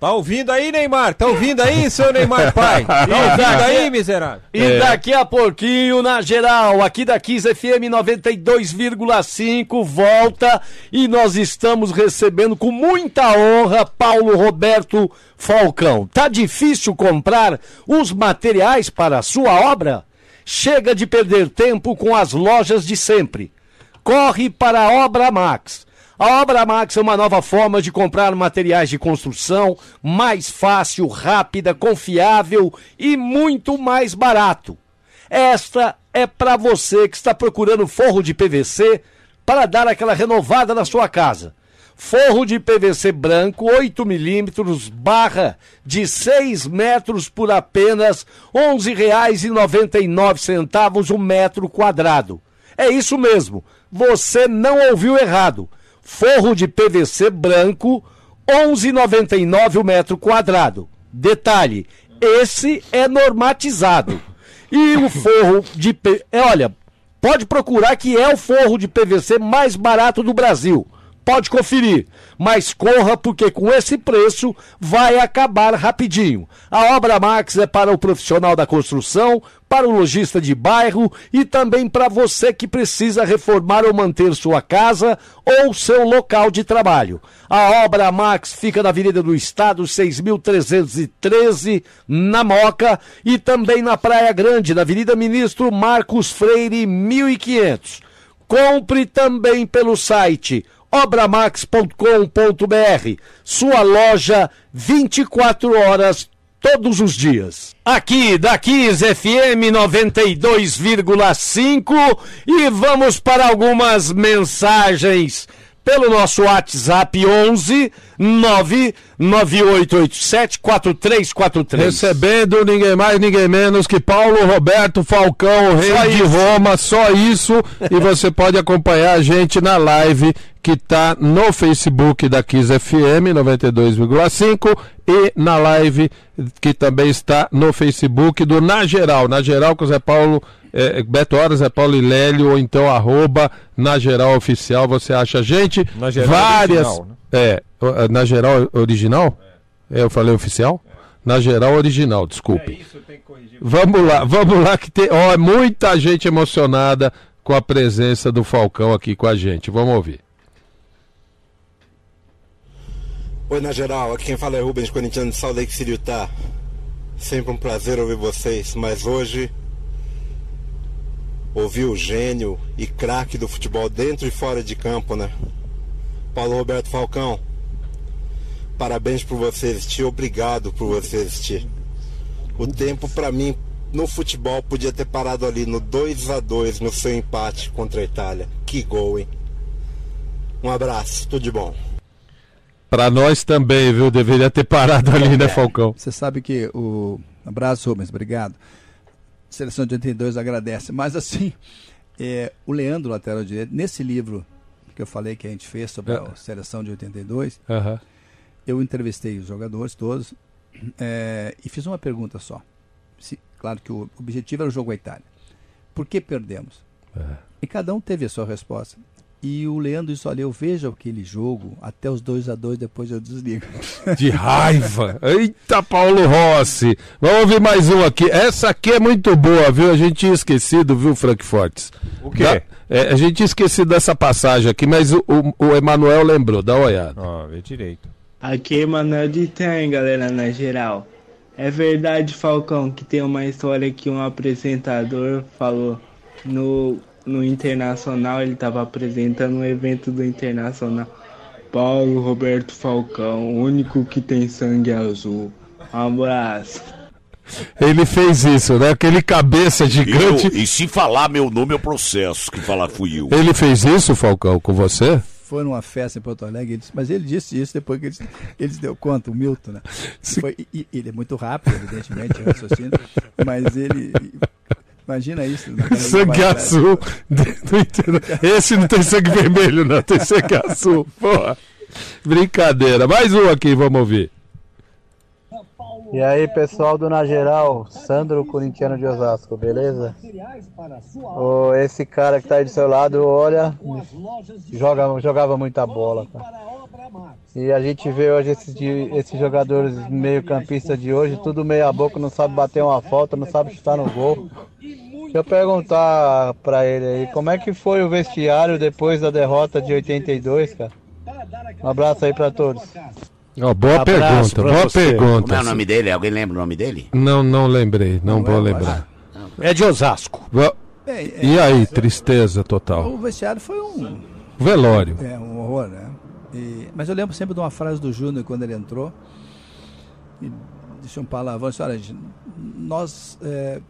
Tá ouvindo aí, Neymar? Tá ouvindo aí, seu Neymar pai? Tá ouvindo aí, miserável? E daqui a pouquinho, na geral, aqui da Kiss FM 92,5, volta e nós estamos recebendo com muita honra Paulo Roberto Falcão. Tá difícil comprar os materiais para a sua obra? Chega de perder tempo com as lojas de sempre. Corre para a Obra Max. A Obra Max é uma nova forma de comprar materiais de construção mais fácil, rápida, confiável e muito mais barato. Esta é para você que está procurando forro de PVC para dar aquela renovada na sua casa. Forro de PVC branco 8 milímetros barra de 6 metros por apenas R$ 11,99 o metro quadrado. É isso mesmo, Você não ouviu errado. Forro de PVC branco, 11,99 o metro quadrado. Detalhe, esse é normatizado. E o forro de é, olha, pode procurar que é o forro de PVC mais barato do Brasil. Pode conferir, mas corra porque com esse preço vai acabar rapidinho. A Obra Max é para o profissional da construção, para o lojista de bairro e também para você que precisa reformar ou manter sua casa ou seu local de trabalho. A Obra Max fica na Avenida do Estado, 6.313, na Moca, e também na Praia Grande, na Avenida Ministro Marcos Freire, 1500. Compre também pelo site obramax.com.br, sua loja 24 horas todos os dias. Aqui da Kiss FM 92,5 e vamos para algumas mensagens pelo nosso WhatsApp 11 99887 4343. Recebendo ninguém mais, ninguém menos que Paulo Roberto Falcão, rei Só de isso. Roma, só isso. e você pode acompanhar a gente na live que está no Facebook da Kiss FM 92,5 e na live que também está no Facebook do Na Geral. Na Geral com o Zé Paulo, eh, Beto Horas, Zé Paulo e Lélio, ou então arroba Na Geral Oficial, você acha a gente. Na Geral várias. Original, né? É, na Geral Original? É, eu falei oficial? Na Geral Original, desculpe. Vamos lá, vamos lá que tem, ó, muita gente emocionada com a presença do Falcão aqui com a gente. Vamos ouvir. Oi, na geral, aqui quem fala é Rubens, corintiano de Salt Lake City, Utah. Sempre um prazer ouvir vocês, mas hoje ouvir o gênio e craque do futebol dentro e fora de campo, né? Paulo Roberto Falcão, parabéns por você existir, obrigado por você existir. O tempo pra mim no futebol podia ter parado ali no 2 a 2 no seu empate contra a Itália. Que gol, hein? Um abraço, tudo de bom. Pra nós também, viu? Deveria ter parado ali, né, Falcão? Você sabe que o. Abraço, Rubens, obrigado. Seleção de 82 agradece. Mas assim, é, o Leandro, lateral direito, nesse livro que eu falei que a gente fez sobre a É. seleção de 82, Aham. eu entrevistei os jogadores todos é, e fiz uma pergunta só. Se- claro que o objetivo era o jogo a Itália. Por que perdemos? E cada um teve a sua resposta. E o Leandro disse: Olha, eu vejo aquele jogo até os 2 a 2 depois eu desligo. De raiva. Eita, Paulo Rossi. Vamos ouvir mais um aqui. Essa aqui é muito boa, viu? A gente tinha esquecido, viu, Frank Fortes? O quê? Da- é, a gente tinha esquecido dessa passagem aqui, mas o, o, o Emanuel lembrou. Dá uma olhada. Ó, vê direito. Aqui é Manuel de Tem, galera, na geral. É verdade, Falcão, que tem uma história que um apresentador falou no, no Internacional, ele estava apresentando um evento do Internacional. Paulo Roberto Falcão, o único que tem sangue azul. Um abraço. Ele fez isso, né? Aquele cabeça gigante. Eu, e se falar meu nome, eu processo. Que falar fui eu. Ele fez isso, Falcão, com você? Foi numa festa em Porto Alegre, ele disse- mas ele disse isso depois que ele, ele deu conta, o Milton, né? Foi- e- ele é muito rápido, evidentemente, raciocínio, mas ele. Imagina isso. naquela Sangue azul. Esse não tem sangue vermelho, não. Tem sangue azul. Porra. Brincadeira. Mais um aqui, vamos ouvir. E aí, pessoal do Na Geral, Sandro Corintiano de Osasco, beleza? Ô, esse cara que tá aí do seu lado, olha, joga, jogava muita bola, cara. E a gente vê hoje esses, jogadores meio campistas de hoje, tudo meia boca, não sabe bater uma falta, não sabe chutar no gol. Deixa eu perguntar pra ele aí, como é que foi o vestiário depois da derrota de 82, cara? Um abraço aí pra todos. Ó, boa Abraço pergunta, boa você. pergunta. Como é o nome dele? Alguém lembra o nome dele? Não, não lembrei, não, vou lembrar. É de Osasco. Bem, é, E aí, tristeza total. o vestiário foi um, Velório. É, um horror, né? E- mas eu lembro sempre de uma frase do Júnior quando ele entrou. E deixa um palavrão. Disse, Olha, gente, nós é,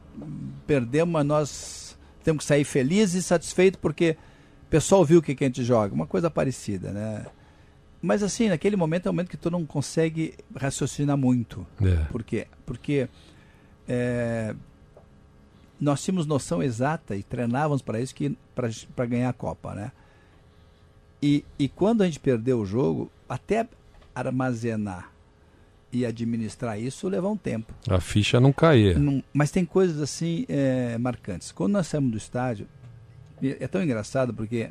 perdemos, mas nós temos que sair felizes e satisfeitos porque o pessoal viu o que, que a gente joga. Uma coisa parecida, né? Mas assim, naquele momento é um momento que tu não consegue raciocinar muito. É. Por quê? Porque é, nós tínhamos noção exata e treinávamos para isso que para ganhar a Copa, né? E, e quando a gente perdeu o jogo, até armazenar e administrar isso levou um tempo. A ficha não caía. Mas tem coisas assim é, marcantes. Quando nós saímos do estádio, é tão engraçado porque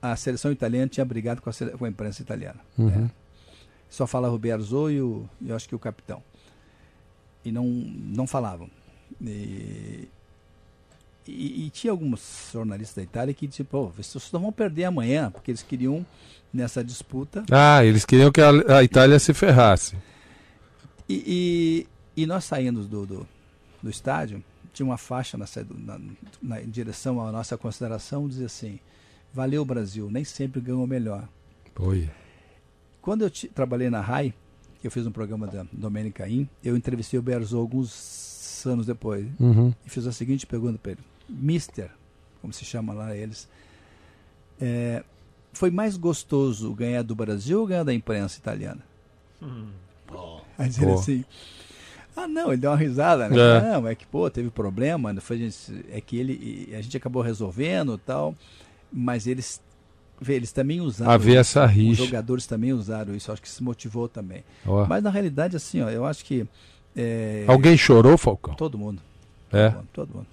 a seleção italiana tinha brigado com a, com a imprensa italiana. Uhum. né? Só falava o Berzot e, o, eu acho que o capitão. E não, não falavam. E, e, e tinha alguns jornalistas da Itália que diziam, pô, vocês não vão perder amanhã, porque eles queriam, nessa disputa, Ah, eles queriam que a, a Itália se ferrasse. E, e, e nós saímos do, do, do estádio, tinha uma faixa na, na, na- em direção à nossa consideração, dizia assim, valeu Brasil, nem sempre ganhou melhor. Oi. Quando eu trabalhei na RAI, eu fiz um programa da Domênica In, eu entrevistei o Berzot alguns anos depois, Uhum. e fiz a seguinte pergunta para ele, Mister, como se chama lá eles, é, foi mais gostoso ganhar do Brasil ou ganhar da imprensa italiana? Aí dizer Pô. assim. Ah, não, ele deu uma risada, né? É. Não, é que, pô, teve problema, foi, a gente- é que ele, a gente acabou resolvendo e tal, mas eles, vê, eles também usaram. Havia isso, essa rixa. Os jogadores também usaram isso, acho que se motivou também. Ó. Mas na realidade, assim, ó, eu acho que. É, Alguém chorou, Falcão? Todo mundo. É. Todo mundo. Todo mundo.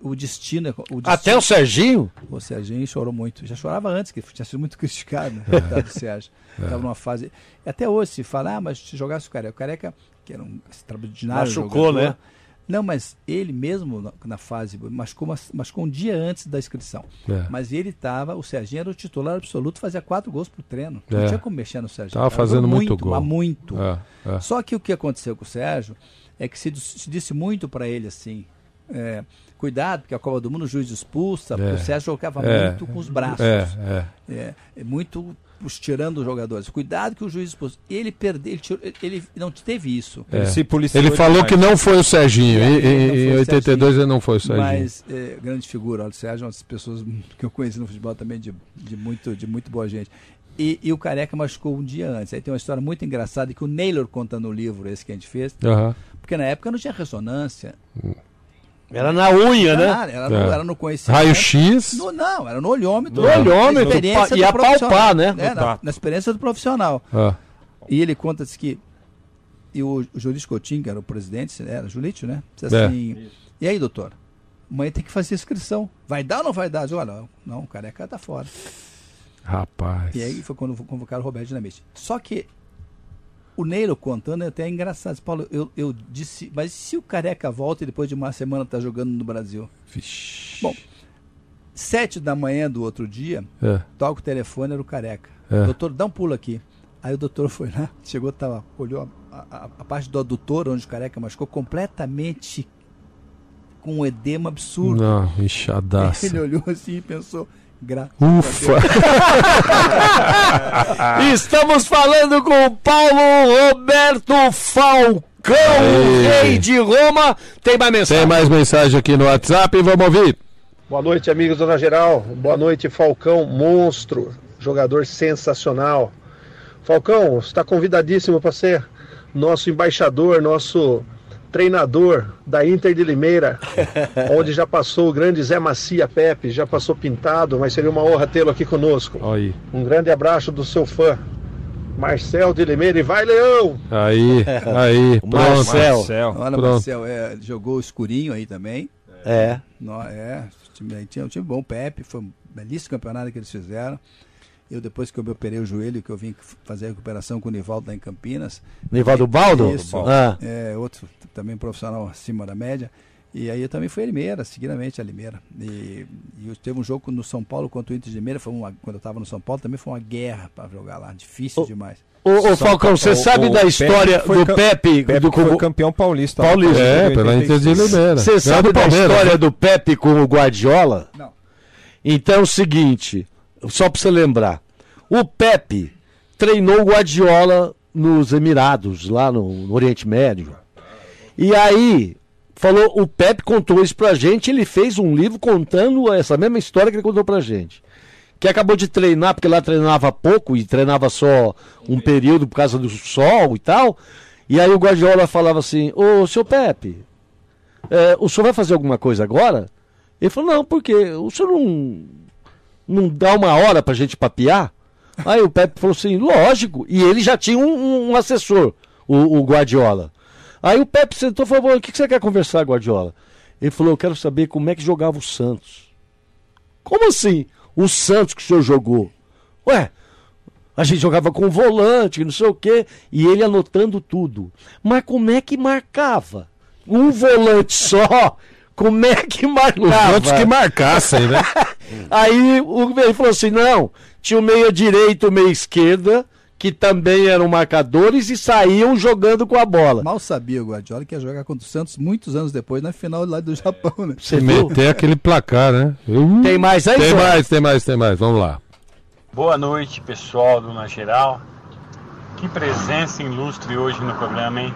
O destino, é- o destino. Até o Serginho? O Serginho chorou muito. Já chorava antes, que tinha sido muito criticado, né? coitado do Sérgio. É. Estava numa fase. Até hoje se fala, ah, mas se jogasse o Careca. O Careca, que era um extraordinário. Machucou, jogador, né? Não, mas ele mesmo na, na fase machucou, mas machucou um dia antes da inscrição. É. Mas ele estava, o Serginho era o titular absoluto, fazia quatro gols pro treino. É. Não tinha como mexer no Serginho. Tava Era fazendo muito gol. Mas muito. É, é. Só que o que aconteceu com o Sérgio é que se, se disse muito para ele assim. é, cuidado, porque a Copa do Mundo o juiz expulsa, porque É. o Sérgio jogava É. muito com os braços. É, É, é muito os- tirando os jogadores. Cuidado que o juiz. Ele perdeu, ele, tirou- ele não teve isso. É. Ele falou que não foi o Serginho. É, Em, não foi em, em o 82 Serginho. ele não foi o Serginho. Mas é, grande figura, o Sérgio é uma das pessoas que eu conheci no futebol também de, de, muito, de muito boa gente. E, e o Careca machucou um dia antes. Aí tem uma história muito engraçada que o Naylor conta no livro esse que a gente fez. Aham. Porque na época não tinha ressonância. Era na unha, né? Nada, Era, no, É. era no conhecimento. Raio-X? No- não, era no olhômetro. No olhômetro, Na experiência pa- do ia profissional. palpar, né? É, No na, na experiência do profissional. Ah. E ele conta diz que. E o, o Julito Coutinho, que era o presidente, era Julito, né? Disse É. assim: E aí, doutor? Amanhã tem que fazer inscrição. Vai dar ou não vai dar? Olha, não, o careca tá fora. Rapaz. E aí foi quando convocaram o Roberto Dinamite. Só que o Neiro contando é até engraçado. Paulo, eu, eu disse, mas se o careca volta e depois de uma semana tá jogando no Brasil? Bom, sete da manhã do outro dia, É. toca o telefone, era o careca. É. Doutor, dá um pulo aqui. Aí o doutor foi lá, chegou, tava, olhou a, a- a parte do adutor, onde o careca machucou, completamente com um edema absurdo. Não, inchadaça. Ele olhou assim e pensou, graças Ufa! Estamos falando com o Paulo Roberto Falcão, Aê. rei de Roma. Tem mais mensagem? Tem mais mensagem aqui no WhatsApp, vamos ouvir. Boa noite, amigos Dona Geral. Boa noite, Falcão, monstro, jogador sensacional. Falcão, está convidadíssimo para ser nosso embaixador, nosso treinador da Inter de Limeira, onde já passou o grande Zé Macia Pepe, já passou pintado, mas seria uma honra tê-lo aqui conosco. Aí, Um grande abraço do seu fã, Marcel de Limeira, e vai, Leão! aí, aí, pronto. Olha, Pronto. Marcel, é, jogou escurinho aí também. É. Nó- é, tinha um time bom, Pepe, foi um belíssimo campeonato que eles fizeram. Eu, depois que eu me operei o joelho, que eu vim fazer a recuperação com o Nivaldo lá em Campinas. Nivaldo Baldo? Isso. Ah. É, outro também profissional acima da média. E aí eu também fui a Limeira, seguidamente a Limeira. E, e teve um jogo no São Paulo contra o Inter de Limeira, foi uma, quando eu estava no São Paulo, também foi uma guerra para jogar lá, difícil demais. Ô, Falcão, você sabe da história do Pepe, do foi campeão paulista. Paulista. É, pela Inter de Limeira. Você sabe da história né? do Pepe com o Guardiola? Não. Então é o seguinte, só pra você lembrar. O Pepe treinou o Guardiola nos Emirados, lá no, no Oriente Médio. E aí, falou, o Pepe contou isso pra gente, ele fez um livro contando essa mesma história que ele contou pra gente. Que acabou de treinar, porque lá treinava pouco e treinava só um período por causa do sol e tal. E aí o Guardiola falava assim, ô seu Pepe, é, o senhor vai fazer alguma coisa agora? Ele falou, não, porque o senhor não, não dá uma hora pra gente papear? Aí o Pepe falou assim, lógico. E ele já tinha um, um- um assessor, o, o Guardiola. Aí o Pepe sentou e falou, o que, que você quer conversar, Guardiola? Ele falou, eu quero saber como é que jogava o Santos. Como assim? O Santos que o senhor jogou? Ué, a gente jogava com volante, não sei o quê, e ele anotando tudo. Mas como é que marcava? Um volante só? Como é que marcava? Os outros que marcassem, né? Aí o, ele falou assim: não, tinha o meia direito, o meia esquerda, que também eram marcadores e saíam jogando com a bola. Mal sabia o Guardiola que ia jogar contra o Santos muitos anos depois na final lá do Japão, né? Se meter aquele placar, né? Uh, Tem mais aí, Tem Zé? mais, tem mais, tem mais. Vamos lá. Boa noite, pessoal do Na Geral. Que presença ilustre hoje no programa, hein?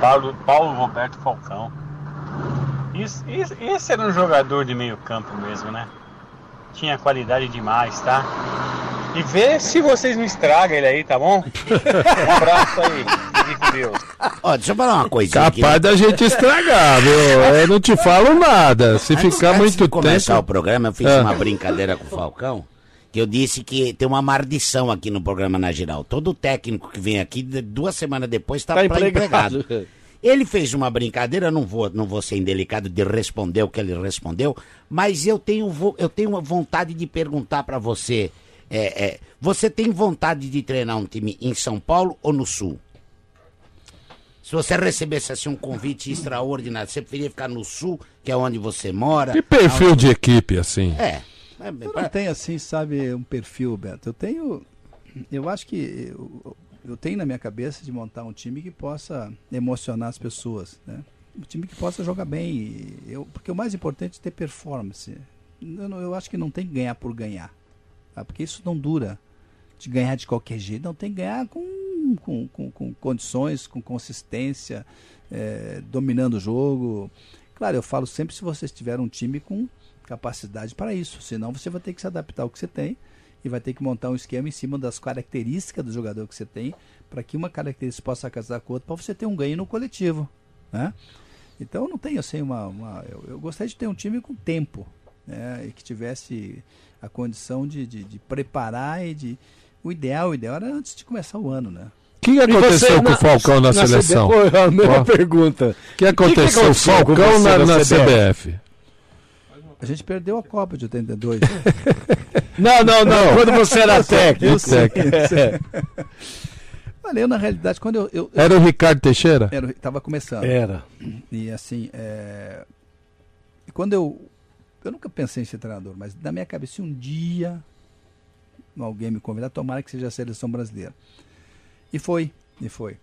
Paulo, Paulo Roberto Falcão. Isso, isso- esse era um jogador de meio campo mesmo, né? Tinha qualidade demais, tá? E vê se vocês não estragam ele aí, tá bom? Um abraço aí. Fique com Deus. Ó, deixa eu falar uma coisinha aqui. Capaz da gente estragar, viu? Eu não te falo nada. Se Antes- ficar antes muito de começar o tempo. programa, eu fiz Ah. uma brincadeira com o Falcão, que eu disse que tem uma maldição aqui no programa na geral. Todo técnico que vem aqui, de- duas semanas depois, está Tá empregado. empregado. Ele fez uma brincadeira, não vou, não vou ser indelicado de responder o que ele respondeu, mas eu tenho, eu tenho uma vontade de perguntar para você. é, é, você tem vontade de treinar um time em São Paulo ou no Sul? Se você recebesse assim um convite extraordinário, você preferia ficar no Sul, que é onde você mora? Que perfil de equipe, assim? É. é, Eu não tenho assim, sabe, um perfil, Beto. Eu tenho. Eu acho que eu, eu tenho na minha cabeça de montar um time que possa emocionar as pessoas, né? Um time que possa jogar bem. Eu, porque o mais importante é ter performance. Eu, eu acho que não tem que ganhar por ganhar. tá? Porque isso não dura de ganhar de qualquer jeito. Não tem que ganhar com, com, com, com condições, com consistência, eh, dominando o jogo. Claro, eu falo sempre se vocês tiverem um time com capacidade para isso. Senão você vai ter que se adaptar ao que você tem e vai ter que montar um esquema em cima das características do jogador que você tem para que uma característica possa casar com a outra para você ter um ganho no coletivo. Né? Então eu não tenho assim uma. uma- eu, eu gostaria de ter um time com tempo né? e que tivesse a condição de, de, de preparar e de. O ideal, o ideal era antes de começar o ano, né? O que aconteceu com o Falcão na, seleção? CBF? É a mesma pergunta. O que aconteceu com o Falcão na, na CBF? A gente perdeu a Copa de 82. Não, não, não. Quando você era técnico. Eu sei, eu sei. Olha, eu na realidade, quando eu. eu Era o Ricardo Teixeira? Era, o- tava começando. Era. E assim, é... quando eu. Eu nunca pensei em ser treinador, mas na minha cabeça, se um dia alguém me convidar, tomara que seja a seleção brasileira. E foi, e foi.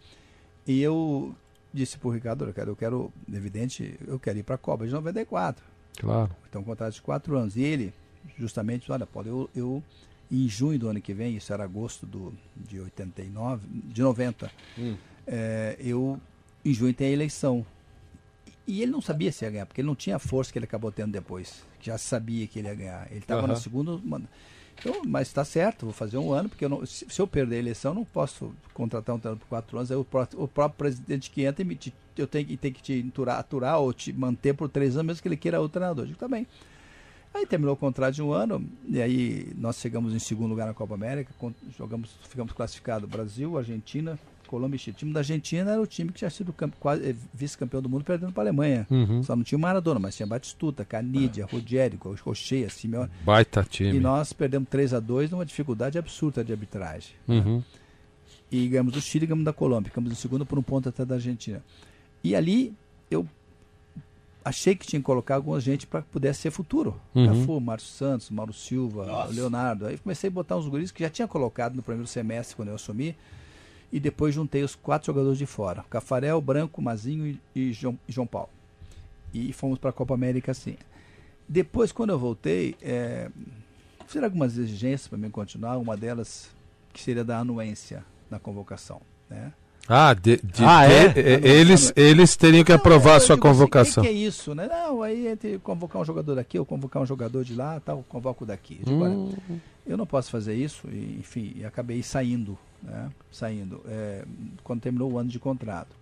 E eu disse pro Ricardo, olha, cara, eu quero, evidente, eu quero ir para a Copa de 94. Claro. Então, um contrato de quatro anos. E ele, justamente, olha, Paulo, eu, eu em junho do ano que vem, isso era agosto do, de 89, de 90, Hum. é, eu, em junho tem a eleição. E ele não sabia se ia ganhar, porque ele não tinha a força que ele acabou tendo depois. que Já sabia que ele ia ganhar. Ele estava Aham. no segundo. Então, mas está certo, vou fazer um ano, porque eu não- se, se eu perder a eleição, não posso contratar um treinador por quatro anos. Aí o, pró- o próprio presidente que entra, e me te- eu tenho, tem que te aturar, aturar ou te manter por três anos, mesmo que ele queira outro treinador. Eu digo, tá bem. Aí terminou o contrato de um ano, e aí nós chegamos em segundo lugar na Copa América, jogamos, ficamos classificados Brasil, Argentina, Colômbia e Chile. O time da Argentina era o time que tinha sido eh, vice-campeão do mundo perdendo para a Alemanha. Uhum. Só não tinha o Maradona, mas tinha Batistuta, Canidia, Rogério, Rocheia, Simeone. Baita time. E nós perdemos 3 a 2 numa dificuldade absurda de arbitragem. Uhum. E ganhamos do Chile e ganhamos da Colômbia. Ficamos em segundo por um ponto até da Argentina. E ali eu achei que tinha que colocar alguma gente para que pudesse ser futuro. Uhum. Cafu, Márcio Santos, Mauro Silva, Leonardo. Aí comecei a botar uns guris que já tinha colocado no primeiro semestre quando eu assumi. E depois juntei os quatro jogadores de fora: Cafarel, Branco, Mazinho e, e João, e João Paulo. E fomos para a Copa América assim. Depois, quando eu voltei, é, fizeram algumas exigências para mim continuar. Uma delas que seria da anuência na convocação. Né? Ah, de, de- Ah, é? de- eh, eles, eles teriam que aprovar a sua assim, convocação. O que, que é isso, né? Não, aí entre convocar um jogador daqui ou convocar um jogador de lá, tal, convoco daqui. Hum. olha, eu não posso fazer isso, e, enfim, e acabei saindo, né? Saindo, é, quando terminou o ano de contrato.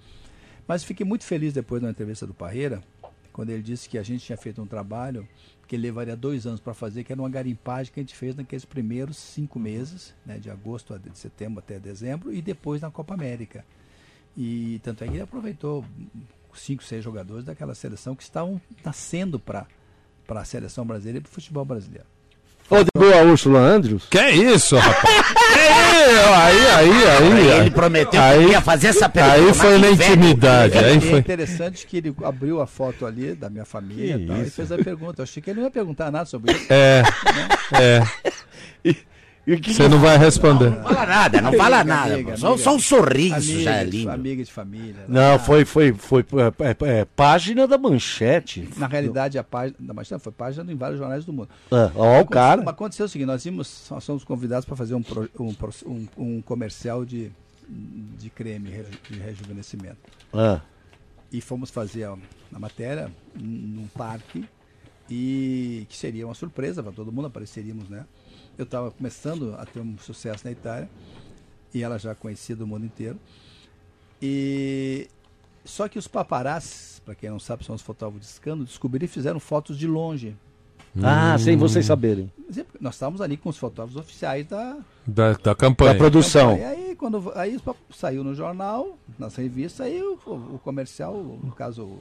Mas fiquei muito feliz depois na entrevista do Parreira, quando ele disse que a gente tinha feito um trabalho que ele levaria dois anos para fazer, que era uma garimpagem que a gente fez naqueles primeiros cinco meses, né, de agosto a de setembro até dezembro, e depois na Copa América. E tanto é que ele aproveitou cinco, seis jogadores daquela seleção que estavam nascendo para a seleção brasileira e para o futebol brasileiro. Ô, ligou a Úrsula Andrews? Que isso, rapaz? aí, aí, aí. Ele prometeu aí, que ia fazer essa pergunta. Aí foi na intimidade. Aí É foi... interessante que ele abriu a foto ali da minha família Que e, tal, e fez a pergunta. Eu achei que ele não ia perguntar nada sobre isso. É, é. Você não vai responder. Não fala nada, não fala nada. pô. Só, só um sorriso amiga, já é lindo. Amiga de família. Não, foi, foi, foi é, é, é, página da manchete. Na realidade, a página da Manchete foi página em vários jornais do mundo. Ah, ó, o cara. Mas aconteceu o seguinte, nós, íamos, nós fomos convidados para fazer um, pro- um, um, um comercial de, de creme de rejuvenescimento. Ah. E fomos fazer a, a matéria num num parque e que seria uma surpresa para todo mundo, apareceríamos, né? Eu estava começando a ter um sucesso na Itália e ela já conhecia do mundo inteiro. E só que os paparazzis, para quem não sabe, são os fotógrafos de escândalo, descobriram e fizeram fotos de longe. Ah, sem vocês saberem. Nós estávamos ali com os fotógrafos oficiais da, Da, da campanha. Da produção. E aí, quando aí saiu no jornal, nas revistas, aí o- o comercial, no caso,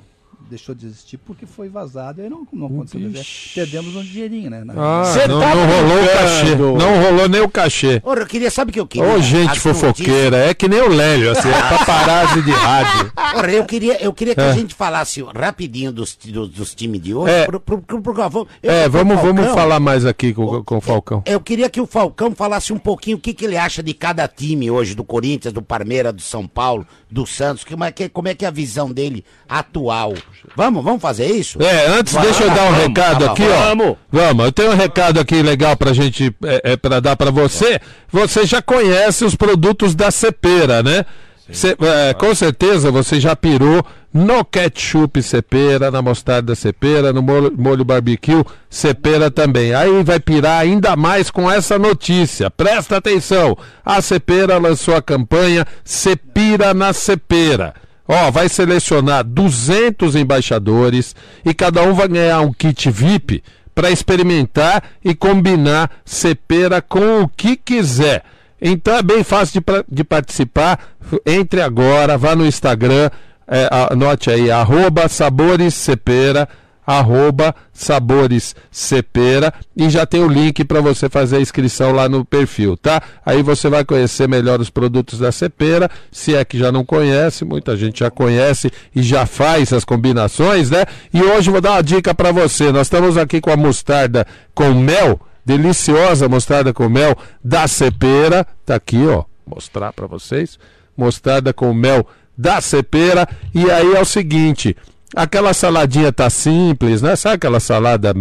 deixou de existir porque foi vazado. Aí não, não aconteceu. Perdemos um dinheirinho, né? na- Ah, não, tá não rolou o cachê. Não rolou nem o cachê. Ora, eu queria, sabe o que eu queria? Ô, gente As fofoqueira, é que nem o Lélio, assim, é paparazzi de rádio. Ora, eu queria, eu queria que É. a gente falasse rapidinho dos, dos, dos times de hoje. É. Pro, pro, pro, pro- vamos- eu- É, vamos, vamos Falcão, falar mais aqui com, com o Falcão. Eu queria que o Falcão falasse um pouquinho o que, que ele acha de cada time hoje, do Corinthians, do Palmeiras, do São Paulo, do Santos, como é que, como é, que é a visão dele atual. Vamos, vamos fazer isso? É, antes Vai deixa eu dar um vamos, recado tá bom. aqui, ó. Vamos. Vamos, eu tenho um recado aqui legal pra gente, é, é, pra dar pra você. Você já conhece os produtos da Cepera, né? Cê- é, com certeza você já pirou no ketchup Cepera, na mostarda Cepera, no molho, molho barbecue Cepera também. Aí vai pirar ainda mais com essa notícia. Presta atenção. A Cepera lançou a campanha Cepira na Cepera. Ó, vai selecionar 200 embaixadores e cada um vai ganhar um kit VIP para experimentar e combinar cepera com o que quiser. Então é bem fácil de, de participar. Entre agora, vá no Instagram, é, anote aí, arroba sabores cepera, arroba sabores cepera e já tem o link para você fazer a inscrição lá no perfil, tá? Aí você vai conhecer melhor os produtos da cepera, se é que já não conhece, muita gente já conhece e já faz as combinações, né? E hoje vou dar uma dica para você. Nós estamos aqui com a mostarda com mel, deliciosa mostarda com mel da cepera, tá aqui, ó, mostrar para vocês. Mostarda com mel da cepera e aí é o seguinte, Aquela saladinha tá simples, né? Sabe aquela salada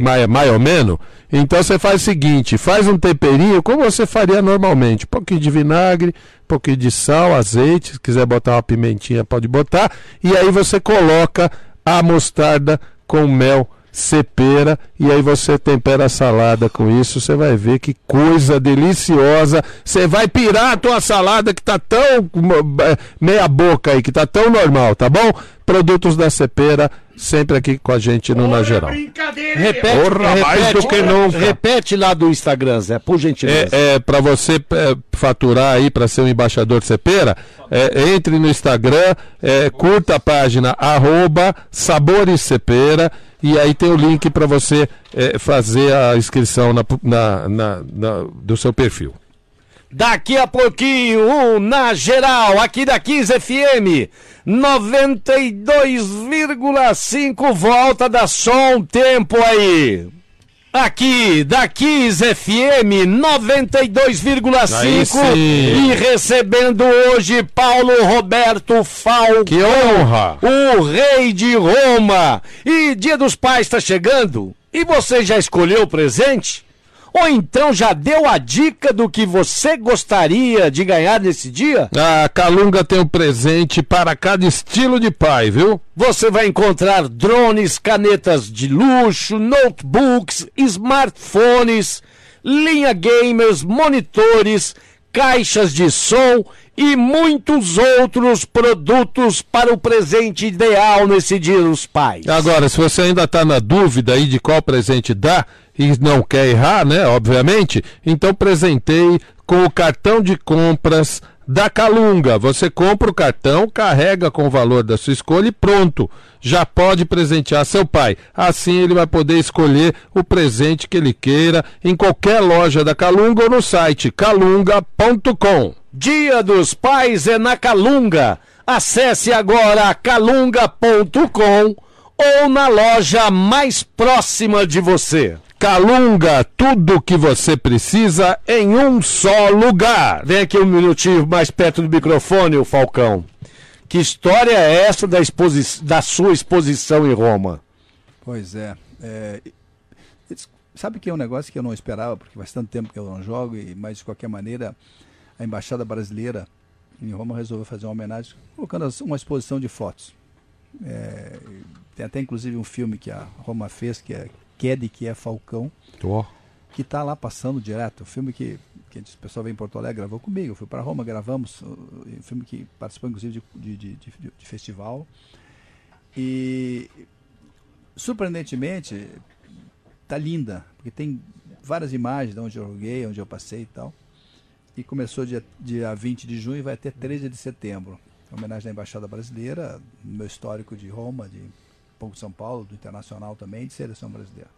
mais, mais ou menos? Então você faz o seguinte: faz um temperinho como você faria normalmente. Um pouquinho de vinagre, um pouquinho de sal, azeite. Se quiser botar uma pimentinha, pode botar. E aí você coloca a mostarda com mel cepera e aí você tempera a salada com isso, você vai ver que coisa deliciosa. Você vai pirar a tua salada que tá tão meia boca aí, que tá tão normal, tá bom? Produtos da cepera sempre aqui com a gente no Na Geral. Repete, Porra, mais repete, do que nunca. repete lá do Instagram, Zé, por gentileza. É, é para você é, faturar aí para ser um embaixador cepera, é, entre no Instagram, é, curta a página arroba Sabores Cepera e aí tem o link para você é, fazer a inscrição na, na- na- na- do seu perfil. Daqui a pouquinho, um na geral, aqui da 15 FM, 92,5 volta, dá só um tempo aí. Aqui da 15 FM 92,5 Aí sim. e recebendo hoje Paulo Roberto Falcão. Que honra! O rei de Roma. E Dia dos Pais está chegando. E você já escolheu o presente? Ou então já deu a dica do que você gostaria de ganhar nesse dia? A Calunga tem um presente para cada estilo de pai, viu? Você vai encontrar drones, canetas de luxo, notebooks, smartphones, linha gamers, monitores, caixas de som e muitos outros produtos para o presente ideal nesse Dia dos Pais. Agora, se você ainda está na dúvida aí de qual presente dar e não quer errar, né, obviamente, então presenteie com o cartão de compras da Calunga. Você compra o cartão, carrega com o valor da sua escolha e pronto. Já pode presentear seu pai. Assim ele vai poder escolher o presente que ele queira em qualquer loja da Calunga ou no site calunga.com. Dia dos Pais é na Calunga. Acesse agora calunga.com ou na loja mais próxima de você. Calunga, tudo o que você precisa em um só lugar. Vem aqui um minutinho mais perto do microfone, o Falcão. Que história é essa da, exposi da sua exposição em Roma? Pois é. é sabe que é um negócio que eu não esperava, porque faz tanto tempo que eu não jogo, e, mas de qualquer maneira, a Embaixada Brasileira em Roma resolveu fazer uma homenagem, colocando uma exposição de fotos. É, tem até inclusive um filme que a Roma fez, que é Ked, que é Falcão, oh. que está lá passando direto. Um filme que, que o pessoal veio em Porto Alegre, gravou comigo. Eu fui para Roma, gravamos. Um filme que participou, inclusive, de, de, de, de festival. E, surpreendentemente, tá linda, porque tem várias imagens de onde eu joguei, onde eu passei e tal. E começou dia, dia 20 de junho e vai até 13 de setembro. Homenagem à Embaixada Brasileira, no meu histórico de Roma, de pouco de São Paulo, do Internacional também, de seleção brasileira.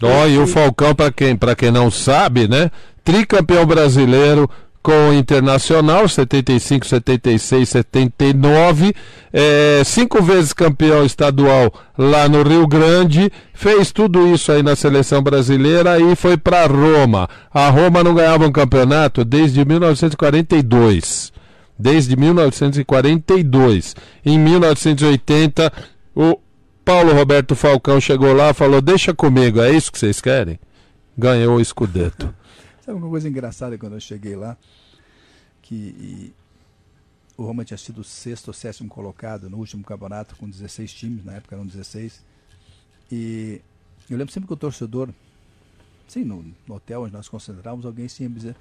Ó, oh, e o Falcão, para quem, quem não sabe, né? Tricampeão brasileiro com o Internacional, 75, 76, 79, é, cinco vezes campeão estadual lá no Rio Grande, fez tudo isso aí na seleção brasileira e foi para Roma. A Roma não ganhava um campeonato desde 1942. Desde 1942. Em 1980 o Paulo Roberto Falcão chegou lá e falou: Deixa comigo, é isso que vocês querem? Ganhou o escudeto. Sabe uma coisa engraçada quando eu cheguei lá? Que o Roma tinha sido sexto ou sétimo colocado no último campeonato, com 16 times, na época eram 16. E eu lembro sempre que o torcedor, sim, no, no hotel onde nós concentrávamos, alguém sempre dizia: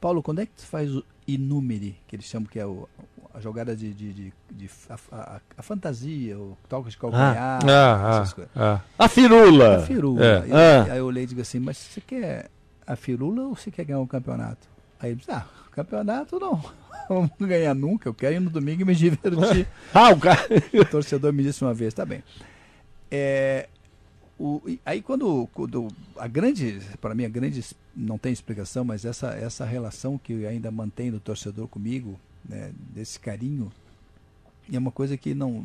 Paulo, quando é que tu faz o inúmere, que eles chamam que é o, a jogada de, de, de, de a, a, a, fantasia, o toque de calcanhar, ah, essas ah, coisas. Ah. A firula. A firula. É. Ah. Aí eu olhei e digo assim, mas você quer a firula ou você quer ganhar um campeonato? Aí ele disse, ah, campeonato não. Não vou ganhar nunca, eu quero ir no domingo e me divertir. ah, o cara. O torcedor me disse uma vez, tá bem. É, o, aí quando, quando a grande, para mim a grande, não tem explicação, mas essa, essa relação que ainda mantém do torcedor comigo, né, desse carinho, é uma coisa que não,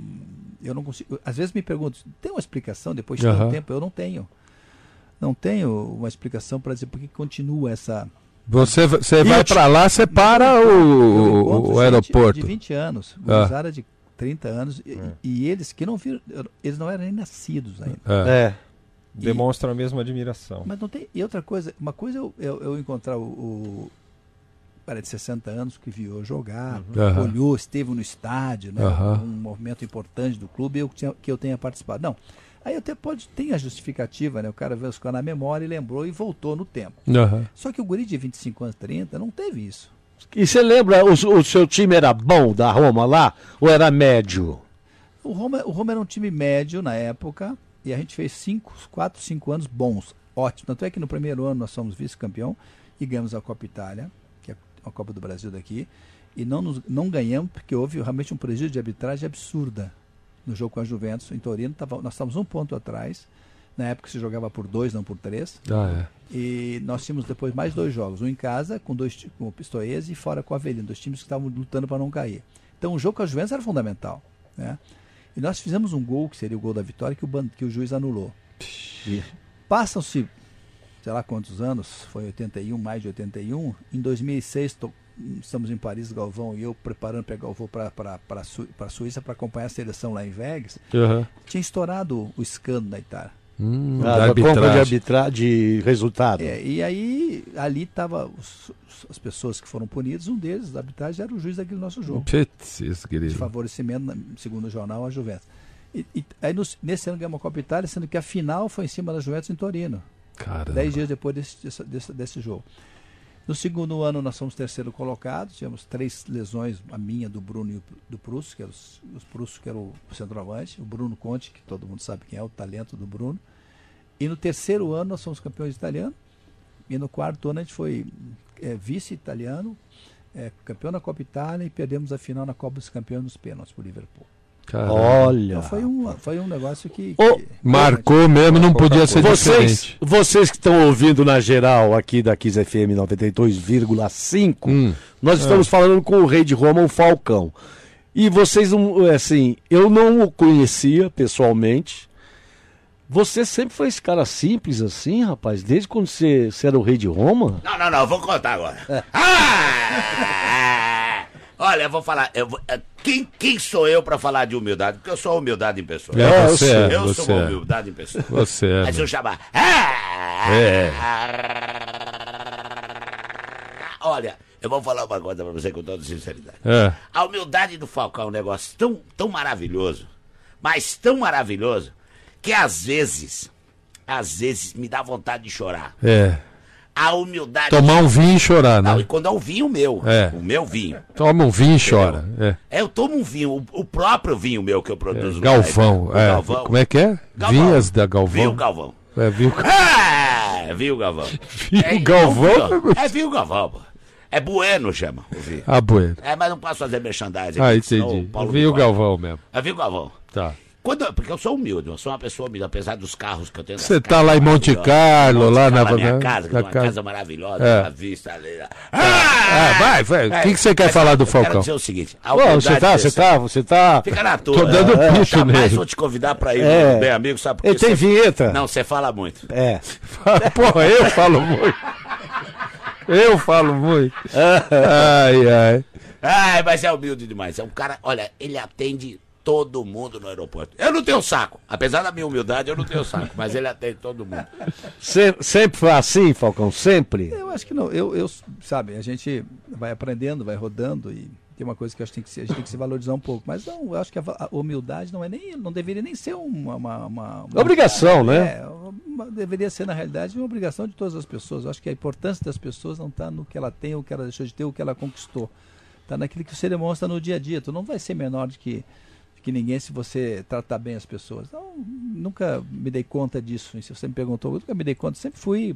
eu não consigo. Às vezes me pergunto, tem uma explicação depois de uhum. tanto tempo? Eu não tenho. Não tenho uma explicação para dizer por que continua essa. Você, você vai para lá, você para o, o aeroporto. De 20 anos, ah. de 30 anos, e, é. e, eles que não viram, eles não eram nem nascidos ainda. É. é. Demonstram a mesma admiração. Mas não tem. E outra coisa, uma coisa eu, eu, eu encontrar o, o cara de 60 anos que viu jogar, uhum. olhou, esteve no estádio, né? Uhum. Um movimento importante do clube eu, que eu tenha participado. Não. Aí até pode ter a justificativa, né? O cara veio ficar na memória e lembrou e voltou no tempo. Uhum. Só que o guri de 25 anos, 30, não teve isso. E você lembra, o, o, seu time era bom da Roma lá? Ou era médio? O Roma, o Roma era um time médio na época e a gente fez 5, 4, 5 anos bons, ótimo. Tanto é que no primeiro ano nós fomos vice-campeão e ganhamos a Copa Itália a Copa do Brasil daqui, e não, nos, não ganhamos porque houve realmente um prejuízo de arbitragem absurda no jogo com a Juventus em Torino. Tava, nós estávamos um ponto atrás. Na época se jogava por dois, não por três. Ah, é. E nós tínhamos depois mais dois jogos. Um em casa com dois com o Pistoiese e fora com a Avelino. Dois times que estavam lutando para não cair. Então o jogo com a Juventus era fundamental. Né? E nós fizemos um gol, que seria o gol da vitória, que o, que o juiz anulou. Passam-se sei lá quantos anos, foi 81, mais de 81. Em 2006, tô, estamos em Paris, Galvão e eu preparando pegar o voo para a Suíça para acompanhar a seleção lá em Vegas. Uhum. Tinha estourado o escândalo na Itália. Hum, ah, da compra de arbitrar de resultado. É, e aí, ali estava as pessoas que foram punidas, um deles, da arbitragem, era o juiz daquele nosso jogo. Putz, isso, de favorecimento, segundo o jornal, a Juventus. E, e aí, no, nesse ano ganhamos a Copa Itália, sendo que a final foi em cima da Juventus em Torino. Caramba. Dez dias depois desse, desse, desse, jogo. No segundo ano nós fomos terceiro colocado, tivemos três lesões, a minha, do Bruno e do Prusso, que era os, os Prusso, que era o centroavante, o Bruno Conte, que todo mundo sabe quem é, o talento do Bruno. E no terceiro ano nós fomos campeões italianos, e no quarto ano a gente foi é, vice-italiano, é, campeão da Copa Itália e perdemos a final na Copa dos Campeões nos pênaltis para o Liverpool. Caramba. Olha. Então foi um, foi um negócio que. Que- Marcou mesmo, não podia ser vocês, diferente. vocês que estão ouvindo na geral aqui da Kiss FM 92,5, Hum. nós É. estamos falando com o rei de Roma, o Falcão. E vocês, não- assim, eu não o conhecia pessoalmente. Você sempre foi esse cara simples assim, rapaz? Desde quando você, você era o rei de Roma? Não, não, não, vou contar agora. Ah! Olha, eu vou falar. eu vou- eh, quem, quem sou eu pra falar de humildade? Porque eu sou humildade em pessoa. É, eu você sou, é, eu você sou é. humildade em pessoa. Você é, Mas se meu. eu chamar. Ah! É. Olha, eu vou falar uma coisa pra você com toda sinceridade. É. A humildade do Falcão é um negócio tão, tão maravilhoso, mas tão maravilhoso, que às vezes, às vezes me dá vontade de chorar. É. A humildade. Tomar um vinho e chorar, Não, né? e quando é o vinho meu. É. O meu vinho. Toma um vinho e chora. É. É, eu tomo um vinho, o, próprio vinho meu que eu produzo. no Galvão. É. Galvão. Como é que é? Galvão. Vinhas da Galvão. Vinho Galvão. É, vinho... Ah, vinho Galvão. Vinho é, Galvão? É vinho Galvão, pô. É Bueno, chama o vinho. Ah, bueno. É, mas não posso fazer merchandising. Ah, entendi. Paulo corta. Galvão mesmo. É vinho Galvão. Tá. Quando, porque eu sou humilde, eu sou uma pessoa humilde, apesar dos carros que eu tenho. Você tá casas lá em Monte. Carlo, Monte lá na- a minha na- casa, que na é uma casa. casa maravilhosa, É. uma vista ali. Ah, vai, vai. O que, que você quer mas falar do eu quero dizer o seguinte, a Pô, você tá, desse- você tá, você tá. Fica na tua. Tô dando É, nele. vou te convidar pra ir É. no Bem Amigo, sabe por Ele tem Você- vinheta? Não, você fala muito. É. Porra, eu falo muito. Eu falo muito. Ai, ai. Ai, mas é humilde demais. É um cara, olha, ele atende todo mundo no aeroporto. Eu não tenho saco. Apesar da minha humildade, eu não tenho saco. Mas ele atende todo mundo. Se- sempre foi assim, Falcão? Sempre? Eu acho que não. Eu, eu, sabe, a gente vai aprendendo, vai rodando e tem uma coisa que eu acho que tem que se, a gente tem que se valorizar um pouco. Mas não, eu acho que a, humildade não é nem, não deveria nem ser uma, uma, uma- uma- Obrigação, né? É, uma- deveria ser na realidade uma obrigação de todas as pessoas. Eu acho que a importância das pessoas não está no que ela tem, o que ela deixou de ter, o que ela conquistou. Está naquilo que você demonstra no dia a dia. Tu não vai ser menor do que que ninguém se você tratar bem as pessoas. Então, nunca me dei conta disso. E Se você me perguntou, eu nunca me dei conta. Sempre fui,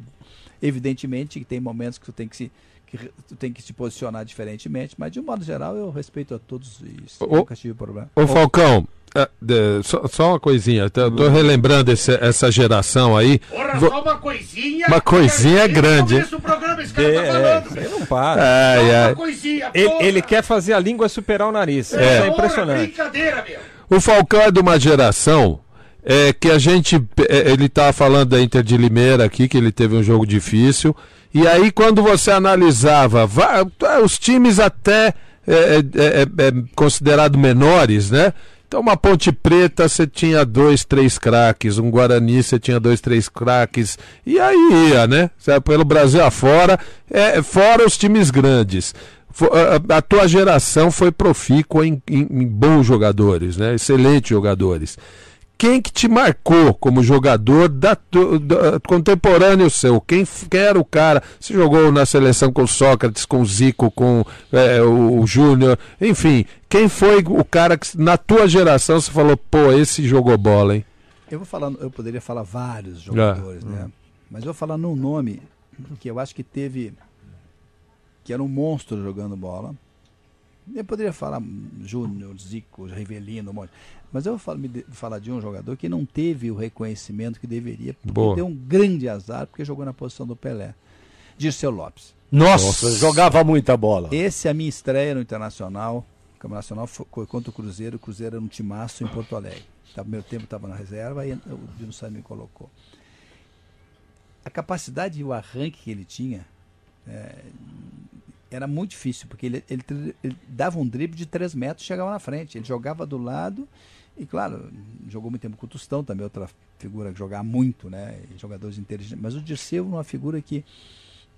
evidentemente, que tem momentos que tu tem que se que tu tem que se posicionar diferentemente, mas de um modo geral eu respeito a todos e Ô, nunca tive problema. Ô Falcão, é, de- só, só uma coisinha. Tô, tô relembrando esse- essa geração aí. Porra, Vo- só uma coisinha. Uma coisinha grande, o programa, esse cara É, tá falando. isso aí não para. Ai, ai. uma coisinha, Ele, ele quer fazer a língua superar o nariz. É. Isso é impressionante. brincadeira, meu. O Falcão é de uma geração é, que a gente. é, ele tá falando da Inter de Limeira aqui, que ele teve um jogo difícil. E aí, quando você analisava va- os times até é, é, é, é, considerado menores, né? Então, uma Ponte Preta você tinha dois, três craques, um Guarani você tinha dois, três craques, e aí ia, né? Pelo Brasil afora, é, fora os times grandes. A tua geração foi profícua em, em- em bons jogadores, né? Excelentes jogadores. Quem que te marcou como jogador da, da- contemporâneo seu? Quem, era o cara? Você jogou na seleção com o Sócrates, com o Zico, com é, o, o Júnior, enfim. Quem foi o cara que na tua geração você falou, pô, esse jogou bola, hein? Eu vou falar, eu poderia falar vários jogadores, né? Mas eu vou falar num nome que eu acho que teve que era um monstro jogando bola. Eu poderia falar Júnior, Zico, Rivelino, um monte. Mas eu vou falar, de- falar de um jogador que não teve o reconhecimento que deveria, porque Boa. deu um grande azar, porque jogou na posição do Pelé. Dirceu Lopes. Nossa, jogava muita bola. Esse é a minha estreia no Internacional. O Campeonato Nacional foi contra o Cruzeiro. O Cruzeiro era um timaço em Porto Alegre. Tá, meu tempo estava na reserva e o Dino Sá me colocou. A capacidade e o arranque que ele tinha é, era muito difícil, porque ele, ele, ele dava um drible de 3 metros e chegava na frente. Ele jogava do lado e, claro, jogou muito tempo com o Tostão, também outra figura que jogava muito, né? Jogadores inteligentes. Mas o Dirceu era uma figura que,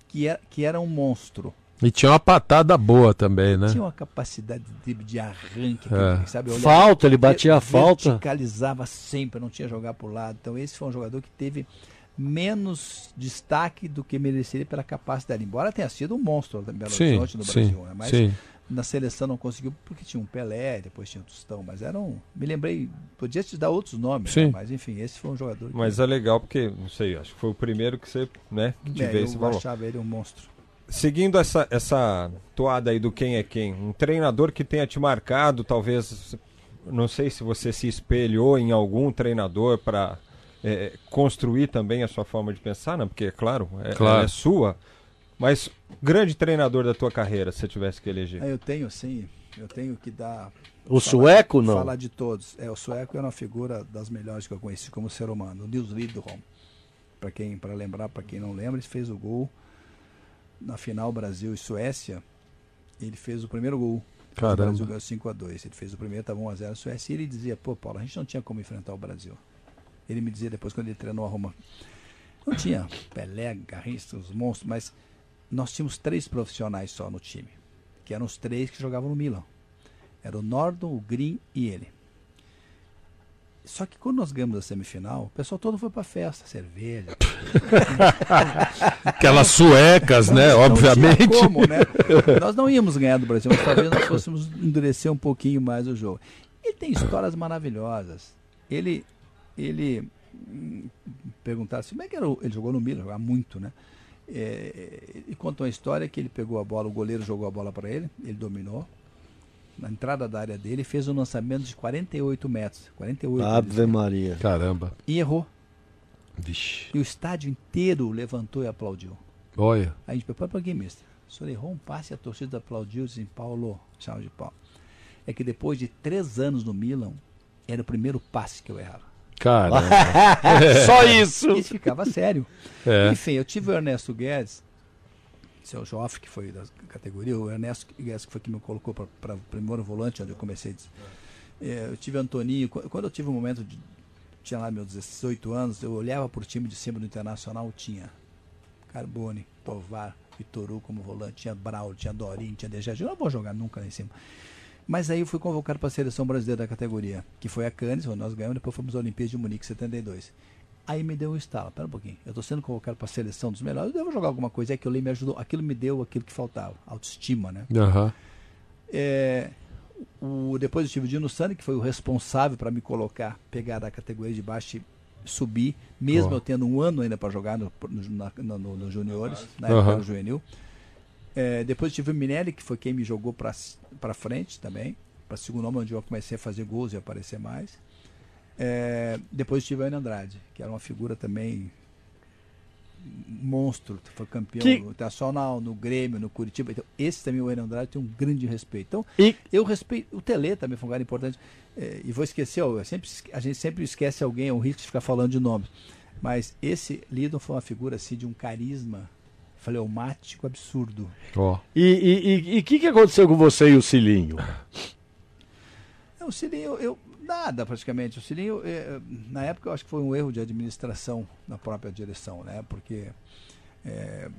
que, era, que era um monstro. E tinha uma patada boa também, né? Tinha uma capacidade de de arranque, É. sabe? olhava- Falta, ele batia a falta. Verticalizava sempre, não tinha jogar para o lado. Então esse foi um jogador que teve menos destaque do que mereceria pela capacidade. Embora tenha sido um monstro da Belo Horizonte no sim, Brasil, né? mas sim. Na seleção não conseguiu porque tinha um Pelé, depois tinha um Tostão, mas eram. Me lembrei, podia te dar outros nomes, Sim. né? mas enfim, esse foi um jogador que Mas é legal porque, não sei, acho que foi o primeiro que você, né, que te É, veio eu esse valor. achava ele um monstro. Seguindo essa, essa toada aí do quem é quem, um treinador que tenha te marcado, talvez, não sei se você se espelhou em algum treinador para construir também a sua forma de pensar, não? Porque, é claro, é, Claro. ela é sua, mas grande treinador da tua carreira, se você tivesse que eleger. Ah, eu tenho, sim. Eu tenho que dar. O sueco, não? Falar de todos. É, o sueco é uma figura das melhores que eu conheci como ser humano. O Nils Lidholm. Para quem, para lembrar, para quem não lembra, ele fez o gol na final Brasil e Suécia. Ele fez o primeiro gol. Caramba. O Brasil ganhou 5 a 2 Ele fez o primeiro, estava 1 a 0 a Suécia. E ele dizia: pô, Paulo, a gente não tinha como enfrentar o Brasil. Ele me dizia depois, quando ele treinou a Roma. Não tinha Pelé, Garrincha, os monstros, mas nós tínhamos três profissionais só no time, que eram os três que jogavam no Milan. Era o Nordon, o Green e ele. Só que quando nós ganhamos a semifinal, o pessoal todo foi pra festa, cerveja. Aquelas suecas, né? Não Obviamente. como, né? Nós não íamos ganhar do Brasil, mas talvez nós fôssemos endurecer um pouquinho mais o jogo. Ele tem histórias maravilhosas. Ele, ele hum, perguntaram assim, como é que era? o- Ele jogou no Milan, jogava muito, né? É, e conta uma história que ele pegou a bola, o goleiro jogou a bola para ele, ele dominou. Na entrada da área dele, fez um lançamento de 48 metros. 48 ele Ave Maria. Caramba. e errou. Vixe. E o estádio inteiro levantou e aplaudiu. Olha. A gente perguntou para quem, mister? O senhor errou um passe e a torcida aplaudiu e disse, Paulo, chama de pau. É que depois de três anos no Milan, era o primeiro passe que eu errava. Caramba. Só isso. Isso ficava sério. É. Enfim, eu tive o Ernesto Guedes, seu Joff, que foi da categoria, o Ernesto Guedes, que foi que me colocou para o primeiro volante, onde eu comecei. É, eu tive Antoninho, qu- quando eu tive um momento de. Tinha lá meus 18 anos, eu olhava para o time de cima do Internacional, tinha Carbone, Tovar, Vitoru como volante, tinha Braulio, tinha Dorinho, tinha Dejade. Eu não vou jogar nunca lá em cima. Mas aí eu fui convocado para a seleção brasileira da categoria, que foi a Cannes, onde nós ganhamos, depois fomos à Olimpíada de Munique 72. Aí me deu um estalo, pera um pouquinho, eu estou sendo convocado para a seleção dos melhores, eu devo jogar alguma coisa, é que eu me ajudou, aquilo me deu aquilo que faltava, autoestima, né? Aham. É, o, depois eu tive o Dino Sani, que foi o responsável para me colocar, pegar da categoria de baixo e subir, mesmo eu tendo um ano ainda para jogar no, no, no, no- nos juniores, na época era o juvenil. É, depois tive o Minelli, que foi quem me jogou para frente também, para segundo nome, onde eu comecei a fazer gols e aparecer mais. É, depois tive o Ana Andrade, que era uma figura também monstro, foi campeão Que- Internacional, no Grêmio, no Curitiba. Então, esse também, o Ana Andrade, tem um grande respeito. Então, E- eu respeito. O Tele também foi um cara importante. É, e vou esquecer, ó, eu sempre, a gente sempre esquece alguém, é um risco de ficar falando de nome. Mas esse Lidon foi uma figura assim, de um carisma fleumático absurdo. Ó. E o que, que aconteceu com você e o Cilinho? Não, o Cilinho, eu, nada praticamente. O Cilinho, eh, na época, eu acho que foi um erro de administração na própria direção, né? Porque eh,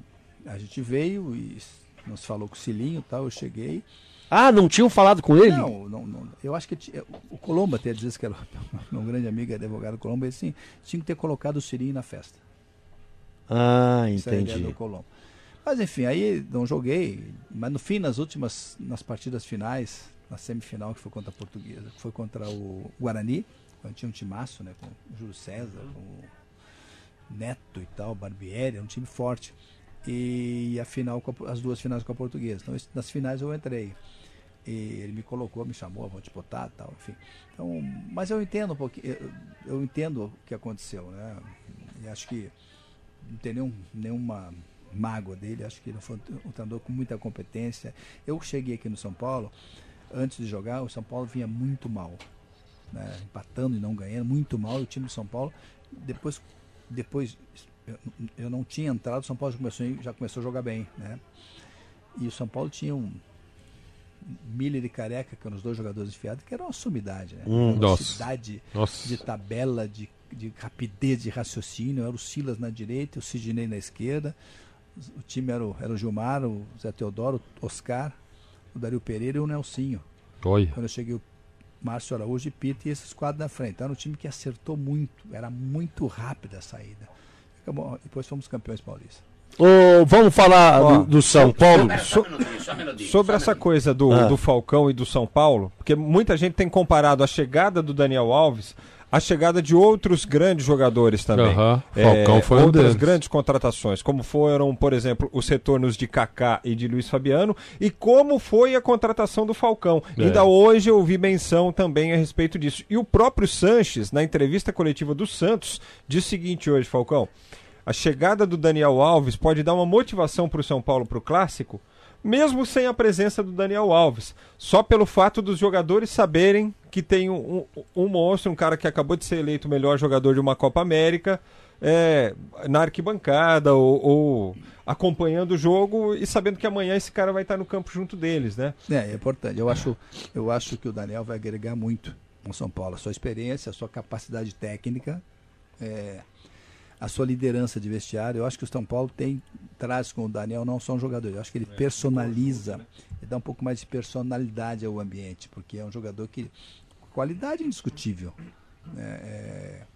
a gente veio e s- não se falou com o Cilinho e tal, eu cheguei. Ah, não tinham falado com ele? Não, não, não. eu acho que ti- o Colombo até disse que era meu grande amigo, advogado Colombo, ele assim, tinha que ter colocado o Cilinho na festa. Ah, Essa é a ideia entendi. do Colombo. Mas enfim, aí não joguei. Mas no fim, nas últimas, nas partidas finais, na semifinal que foi contra a Portuguesa, que foi contra o Guarani, quando tinha um timaço, né? Com o Júlio César, com o Neto e tal, Barbieri, um time forte. E a final, as duas finais com a Portuguesa. Então, nas finais eu entrei. E ele me colocou, me chamou, vou te botar tal, enfim. Então, mas eu entendo um pouquinho, eu, eu entendo o que aconteceu, né? E acho que não tem nenhum, nenhuma mágoa dele, acho que ele foi um treinador com muita competência. Eu cheguei aqui no São Paulo, antes de jogar, o São Paulo vinha muito mal, né? empatando e não ganhando, muito mal. O time do São Paulo, depois, depois eu, eu não tinha entrado, o São Paulo já começou, já começou a jogar bem. Né? E o São Paulo tinha um Miller e Careca, que eram os dois jogadores enfiados, que era uma sumidade. Né? Hum, Uma nossa. Nossa. de tabela, de, de rapidez de raciocínio. Era o Silas na direita, o Sidney na esquerda. O time era o, era o Gilmar, o Zé Teodoro, o Oscar, o Dario Pereira e o Nelsinho. Olha. Quando eu cheguei, o Márcio Araújo e Pita e esses quadros na frente. Era um time que acertou muito, era muito rápida a saída. Acabou, depois fomos campeões paulistas. Ô, vamos falar Ó, do, do São Paulo? so- Sobre essa coisa do, Ah. do Falcão e do São Paulo, porque muita gente tem comparado a chegada do Daniel Alves à chegada de outros grandes jogadores também. Aham, Falcão foi um outras deles. grandes contratações, como foram, por exemplo, os retornos de Kaká e de Luiz Fabiano, e como foi a contratação do Falcão. É. Ainda hoje eu vi menção também a respeito disso. E o próprio Sanches, na entrevista coletiva do Santos, disse o seguinte hoje, Falcão. A chegada do Daniel Alves pode dar uma motivação para o São Paulo para o clássico, mesmo sem a presença do Daniel Alves. Só pelo fato dos jogadores saberem que tem um, um- um monstro, um cara que acabou de ser eleito o melhor jogador de uma Copa América, é, na arquibancada ou, ou acompanhando o jogo e sabendo que amanhã esse cara vai estar no campo junto deles, né? É, é importante. Eu acho, eu acho que o Daniel vai agregar muito no São Paulo. A sua experiência, a sua capacidade técnica, é, a sua liderança de vestiário. Eu acho que o São Paulo tem traz com o Daniel não só um jogador. Eu acho que ele personaliza, ele dá um pouco mais de personalidade ao ambiente, porque é um jogador que qualidade indiscutível. É, é, é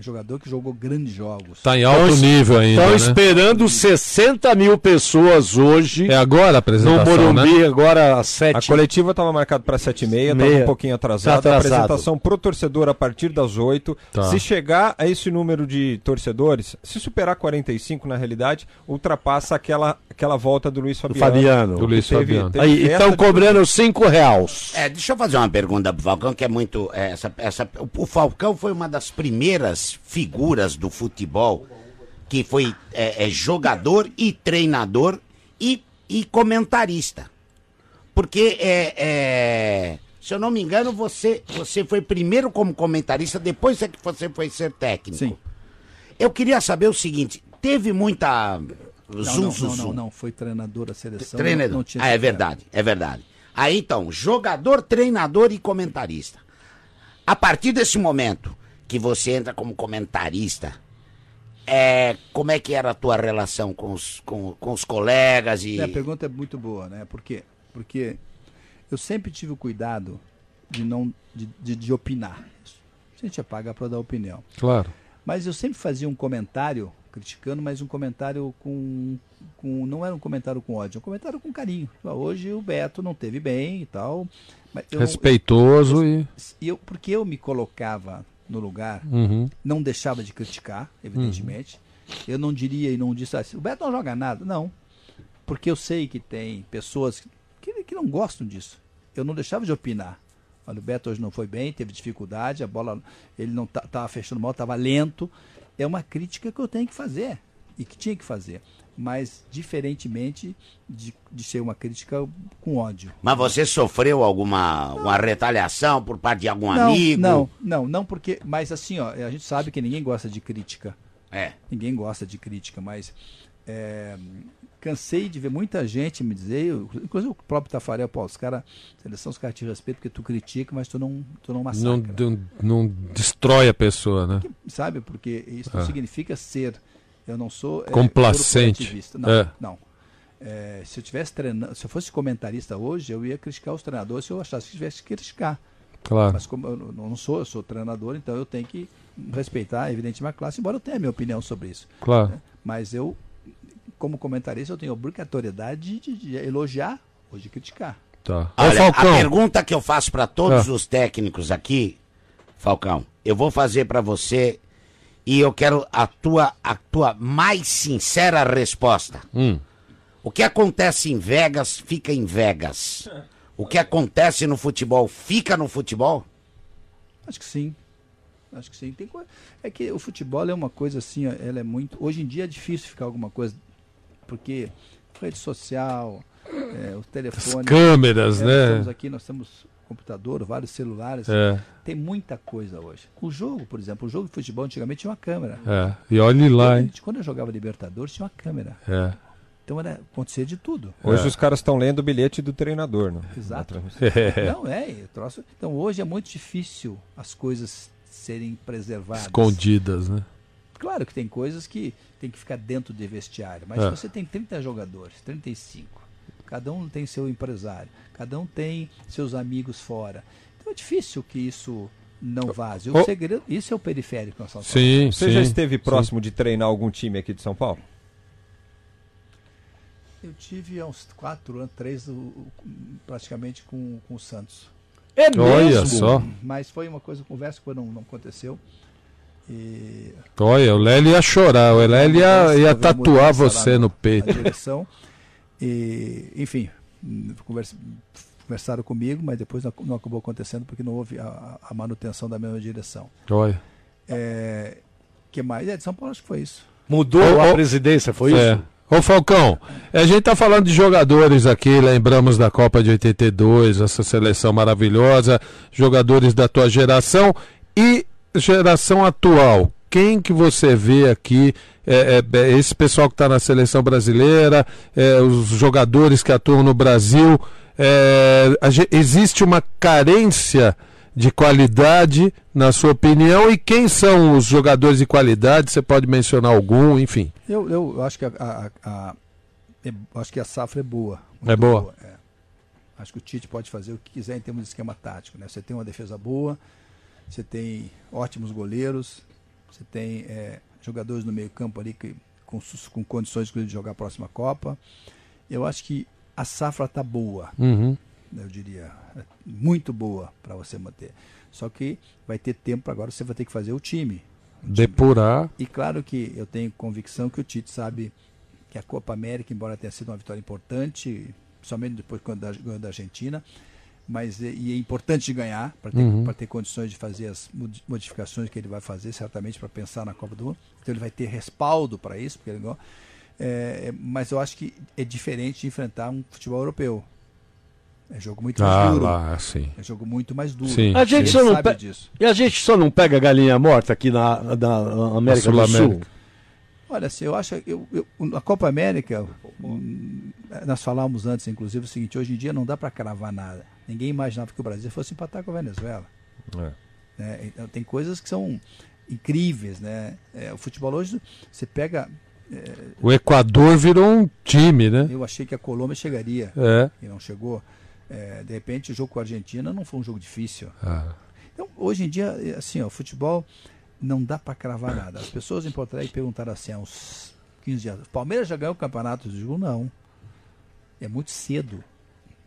jogador que jogou grandes jogos. Tá em alto nível ainda, Estão né? esperando 60 mil pessoas hoje. É agora a No apresentação, Morumbi, né? agora às 7 A coletiva estava marcada para 7h30, estava Meia. um pouquinho atrasada. Tá A apresentação pro torcedor a partir das 8. Tá. Se chegar a esse número de torcedores, se superar 45 na realidade, ultrapassa aquela, aquela volta do Luiz Fabiano. Fabiano. Do Luiz Teve- Fabiano. teve Aí, estão cobrando 5 reais. É, deixa eu fazer uma pergunta pro Falcão, que é muito. é, essa, essa, o, o Falcão foi uma das primeiras figuras do futebol que foi é, é, jogador e treinador e, e comentarista. Porque, é, é, se eu não me engano, você, você foi primeiro como comentarista, depois é que você foi ser técnico. Sim. Eu queria saber o seguinte: teve muita. Não, Zum, não, zum, não, não, não, foi treinador da seleção. Treinador. Não, não ah, é verdade, é verdade. Aí então, jogador, treinador e comentarista. A partir desse momento que você entra como comentarista, é, como é que era a tua relação com os, com, com os colegas e. É, a pergunta é muito boa, né? Por quê? Porque eu sempre tive o cuidado de não de, de, de opinar. A gente é paga para dar opinião. Claro. Mas eu sempre fazia um comentário criticando, mas um comentário com, com não era um comentário com ódio, um comentário com carinho. Ah, Hoje o Beto não teve bem e tal. Mas eu não- Respeitoso e. e eu, porque eu me colocava no lugar, Uhum. não deixava de criticar, evidentemente. Eu não diria e não disse assim, o Beto não joga nada. Não. Porque eu sei que tem pessoas que, que não gostam disso. Eu não deixava de opinar. Olha, o Beto hoje não foi bem, teve dificuldade, a bola, ele não estava fechando mal, estava lento. É uma crítica que eu tenho que fazer e que tinha que fazer. Mas diferentemente de, de ser uma crítica com ódio. Mas você sofreu alguma uma retaliação por parte de algum não, amigo? Não, não, não, porque. Mas assim, ó, a gente sabe que ninguém gosta de crítica. É. Ninguém gosta de crítica, mas. é, cansei de ver muita gente me dizer, eu- inclusive o próprio Tafarel, pô, os caras, seleção, os caras te respeitam porque tu critica, mas tu não, tu não massacra. Não, não, não destrói a pessoa, né? Sabe? Porque isso não É. significa ser. Eu não sou. é, Complacente. Não, É. não. É, se eu tivesse treinando, se eu fosse comentarista hoje, eu ia criticar os treinadores se eu achasse que tivesse que criticar. Claro. Mas como eu não sou, eu sou treinador, então eu tenho que respeitar, evidentemente, a classe, embora eu tenha a minha opinião sobre isso. Claro. né? Mas eu, como comentarista, eu tenho a obrigatoriedade de, de elogiar ou de criticar. Tá. Ô, Olha, Falcão. a pergunta que eu faço para todos Ah. os técnicos aqui, Falcão, eu vou fazer para você e eu quero a tua, a tua mais sincera resposta. Hum. O que acontece em Vegas, fica em Vegas. O que acontece no futebol, fica no futebol? Acho que sim. Acho que sim. Tem coi- É que o futebol é uma coisa assim, ela é muito. Hoje em dia é difícil ficar alguma coisa, porque rede social, é, o telefone. As câmeras, é, né? Nós temos aqui, nós temos computador, vários celulares. É. Tem muita coisa hoje. O jogo, por exemplo, o jogo de futebol antigamente tinha uma câmera. É. E olhe lá, hein? Quando eu jogava Libertadores, tinha uma câmera. É. Então era acontecer de tudo. Hoje É. os caras estão lendo o bilhete do treinador, né? Exato. Transmissão. Não, é. eu troço- Então hoje é muito difícil as coisas serem preservadas. Escondidas, né? Claro que tem coisas que tem que ficar dentro de vestiário, mas É. se você tem 30 jogadores, 35, cada um tem seu empresário, cada um tem seus amigos fora. Então é difícil que isso não vaze. O Ô- segredo, isso é o periférico. nós estamos Sim, falando. Você já esteve próximo de treinar algum time aqui de São Paulo? Eu tive há uns quatro anos, três, praticamente com, com o Santos. É Olha mesmo? só. Mas foi uma coisa, conversa que não, não aconteceu. E Olha, o Lélio ia chorar, o Lélio ia, ia tatuar você no na peito. direção. E, enfim, conversa- conversaram comigo, mas depois não, não acabou acontecendo porque não houve a, a manutenção da mesma direção. Olha. É, que mais? É, de São Paulo acho que foi isso. Mudou Ô, a ô, presidência, foi É. isso? Ô Falcão, a gente tá falando de jogadores aqui, lembramos da Copa de 82, essa seleção maravilhosa, jogadores da tua geração e geração atual. Quem que você vê aqui, é, é, é, esse pessoal que está na seleção brasileira, é, os jogadores que atuam no Brasil, é, existe uma carência de qualidade, na sua opinião, e quem são os jogadores de qualidade? Você pode mencionar algum, enfim. Eu, eu acho que a, a- a- é- acho que a safra é boa. É muito boa? é. Acho que o Tite pode fazer o que quiser em termos de esquema tático. Né? Você tem uma defesa boa, você tem ótimos goleiros, você tem é, jogadores no meio campo ali que, com, com condições de jogar a próxima Copa. Eu acho que a safra está boa. Uhum. Eu diria, é muito boa para você manter. Só que vai ter tempo agora, você vai ter que fazer o time. Depurar. E claro que eu tenho convicção que o Tite sabe que a Copa América, embora tenha sido uma vitória importante, somente depois quando da, ganhou da Argentina, mas é, e é importante de ganhar para ter, Uhum. ter condições de fazer as modi- modificações que ele vai fazer, certamente para pensar na Copa do Mundo. Então ele vai ter respaldo para isso, porque ele. É, é, mas eu acho que é diferente de enfrentar um futebol europeu. É jogo muito mais Ah, duro. lá, sim. É jogo muito mais duro. Sim, A gente Ele só não sabe disso. E a gente só não pega galinha morta aqui na, na América do Sul. Olha, assim, eu acho eu, eu, a Copa América, hum, nós falávamos antes, inclusive, o seguinte: hoje em dia não dá para cravar nada. Ninguém imaginava que o Brasil fosse empatar com a Venezuela. É. né? Então, tem coisas que são incríveis, né? É, o futebol hoje, você pega. é, O Equador virou um time, né? eu achei que a Colômbia chegaria É. e não chegou. É, de repente, o jogo com a Argentina não foi um jogo difícil. Ah. Então, hoje em dia, é, assim, ó, o futebol não dá para cravar nada. As pessoas em Porto Alegre perguntaram assim, há uns 15 dias, o Palmeiras já ganhou o campeonato? Eu digo, não. É muito cedo.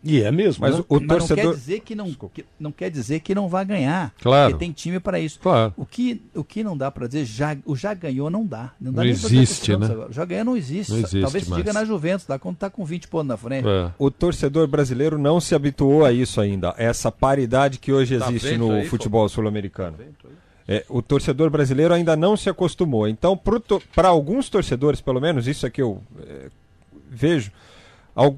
E é mesmo. Mas né? o Mas não torcedor. quer dizer que não, que- não quer dizer que não vai ganhar. Claro. Porque tem time para isso. Claro. O que, o que não dá para dizer, já, o já ganhou não dá. Não, dá Não nem pra dizer existe, né? agora. Já ganhou não existe. Não existe Talvez se diga na Juventus, dá quando tá com 20 pontos na frente. É. O torcedor brasileiro não se habituou a isso ainda, essa paridade que hoje Tá existe no aí, futebol sul-americano. É, o torcedor brasileiro ainda não se acostumou. Então, para alguns torcedores, pelo menos, isso é que eu é, vejo,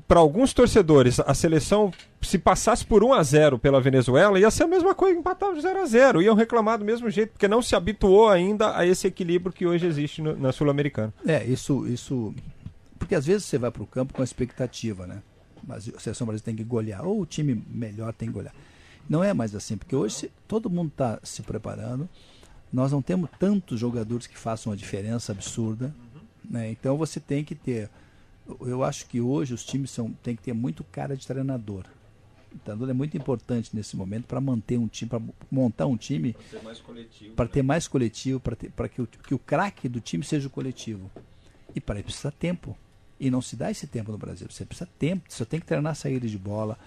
para alguns torcedores, a seleção, se passasse por 1 a 0 pela Venezuela, ia ser a mesma coisa, empatar de 0 a 0 Iam reclamar do mesmo jeito, porque não se habituou ainda a esse equilíbrio que hoje existe no- na Sul-Americana. É, isso, isso. Porque às vezes você vai para o campo com a expectativa, né? Mas a seleção brasileira tem que golear, ou o time melhor tem que golear. Não é mais assim, porque hoje todo mundo está se preparando. Nós não temos tantos jogadores que façam uma diferença absurda. Né? Então você tem que ter. Eu acho que hoje os times são, tem que ter muito cara de treinador. O treinador é muito importante nesse momento para manter um time, para montar um time para ter mais coletivo, para que, o, que o craque do time seja o coletivo. E para isso precisa tempo. E não se dá esse tempo no Brasil. Você precisa tempo. Você tem que treinar saída de bola.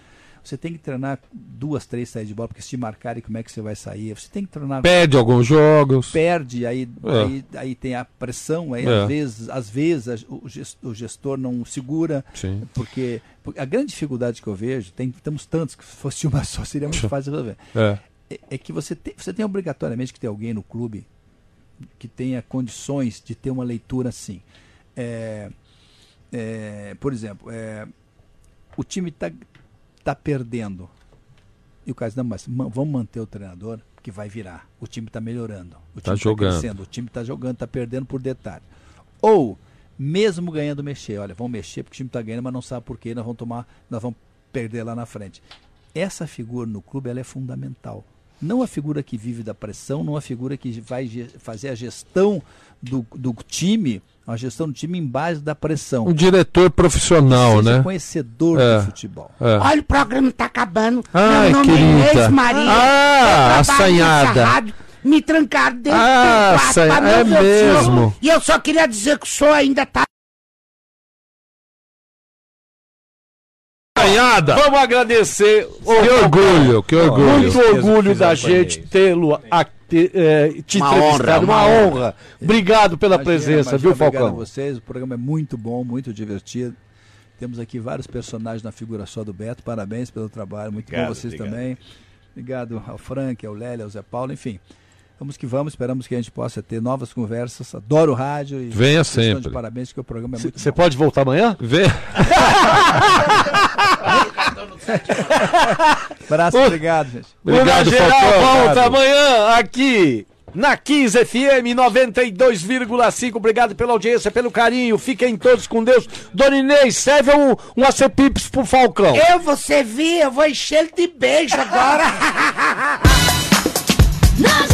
Você tem que treinar duas, três saídas de bola, porque se marcarem como é que você vai sair. Você tem que treinar. Perde alguns jogos. Perde, aí, É. aí, aí tem a pressão, aí É. às vezes, às vezes o ges- o gestor não segura. Sim. Porque, a grande dificuldade que eu vejo, tem, temos tantos que se fosse uma só seria muito fácil resolver. É. É, é que você tem, você tem obrigatoriamente que ter alguém no clube que tenha condições de ter uma leitura assim. É, é, por exemplo, é, o time está tá perdendo. E o caso, não, mas ma- vamos manter o treinador que vai virar. O time está melhorando. O Tá time jogando. crescendo. O time está jogando, está perdendo por detalhe. Ou, mesmo ganhando, mexer. Olha, vamos mexer porque o time está ganhando, mas não sabe por quê. Nós vamos tomar, nós vamos perder lá na frente. Essa figura no clube ela é fundamental. Não a figura que vive da pressão, não a figura que vai fazer a gestão do, do time, uma gestão do time em base da pressão. Um diretor profissional, Seja né? conhecedor É. do futebol. É. Olha, o programa tá acabando. Ai, Meu nome querida. é Inês Maria. Ah, assanhada. Me trancaram dentro Ah, do quarto assanha- não é ver o senhor. mesmo. E eu só queria dizer que o senhor ainda tá Ganhada! Vamos agradecer. Que orgulho, que orgulho. Muito orgulho da gente tê-lo aqui, eh, te Uma entrevistado. honra, Uma uma honra. Obrigado pela Imagina, presença, imagina, viu, Obrigado a Falcão? vocês. O programa é muito bom, muito divertido. Temos aqui vários personagens na figura só do Beto. Parabéns pelo trabalho. Muito Obrigado, bom vocês obrigado. também. Obrigado ao Frank, ao Lélia, ao Zé Paulo, enfim. Vamos que vamos, esperamos que a gente possa ter novas conversas. Adoro o rádio e Venha sempre. De parabéns, porque o programa é muito Você pode voltar amanhã? Vê. Abraço, obrigado, gente. Obrigado, Geral Falcão. volta amanhã aqui na 15 FM 92,5. Obrigado pela audiência, pelo carinho. Fiquem todos com Deus. Dona Inês, serve um, um acepipes pro Falcão. Eu, você vir, eu vou encher ele de beijo agora.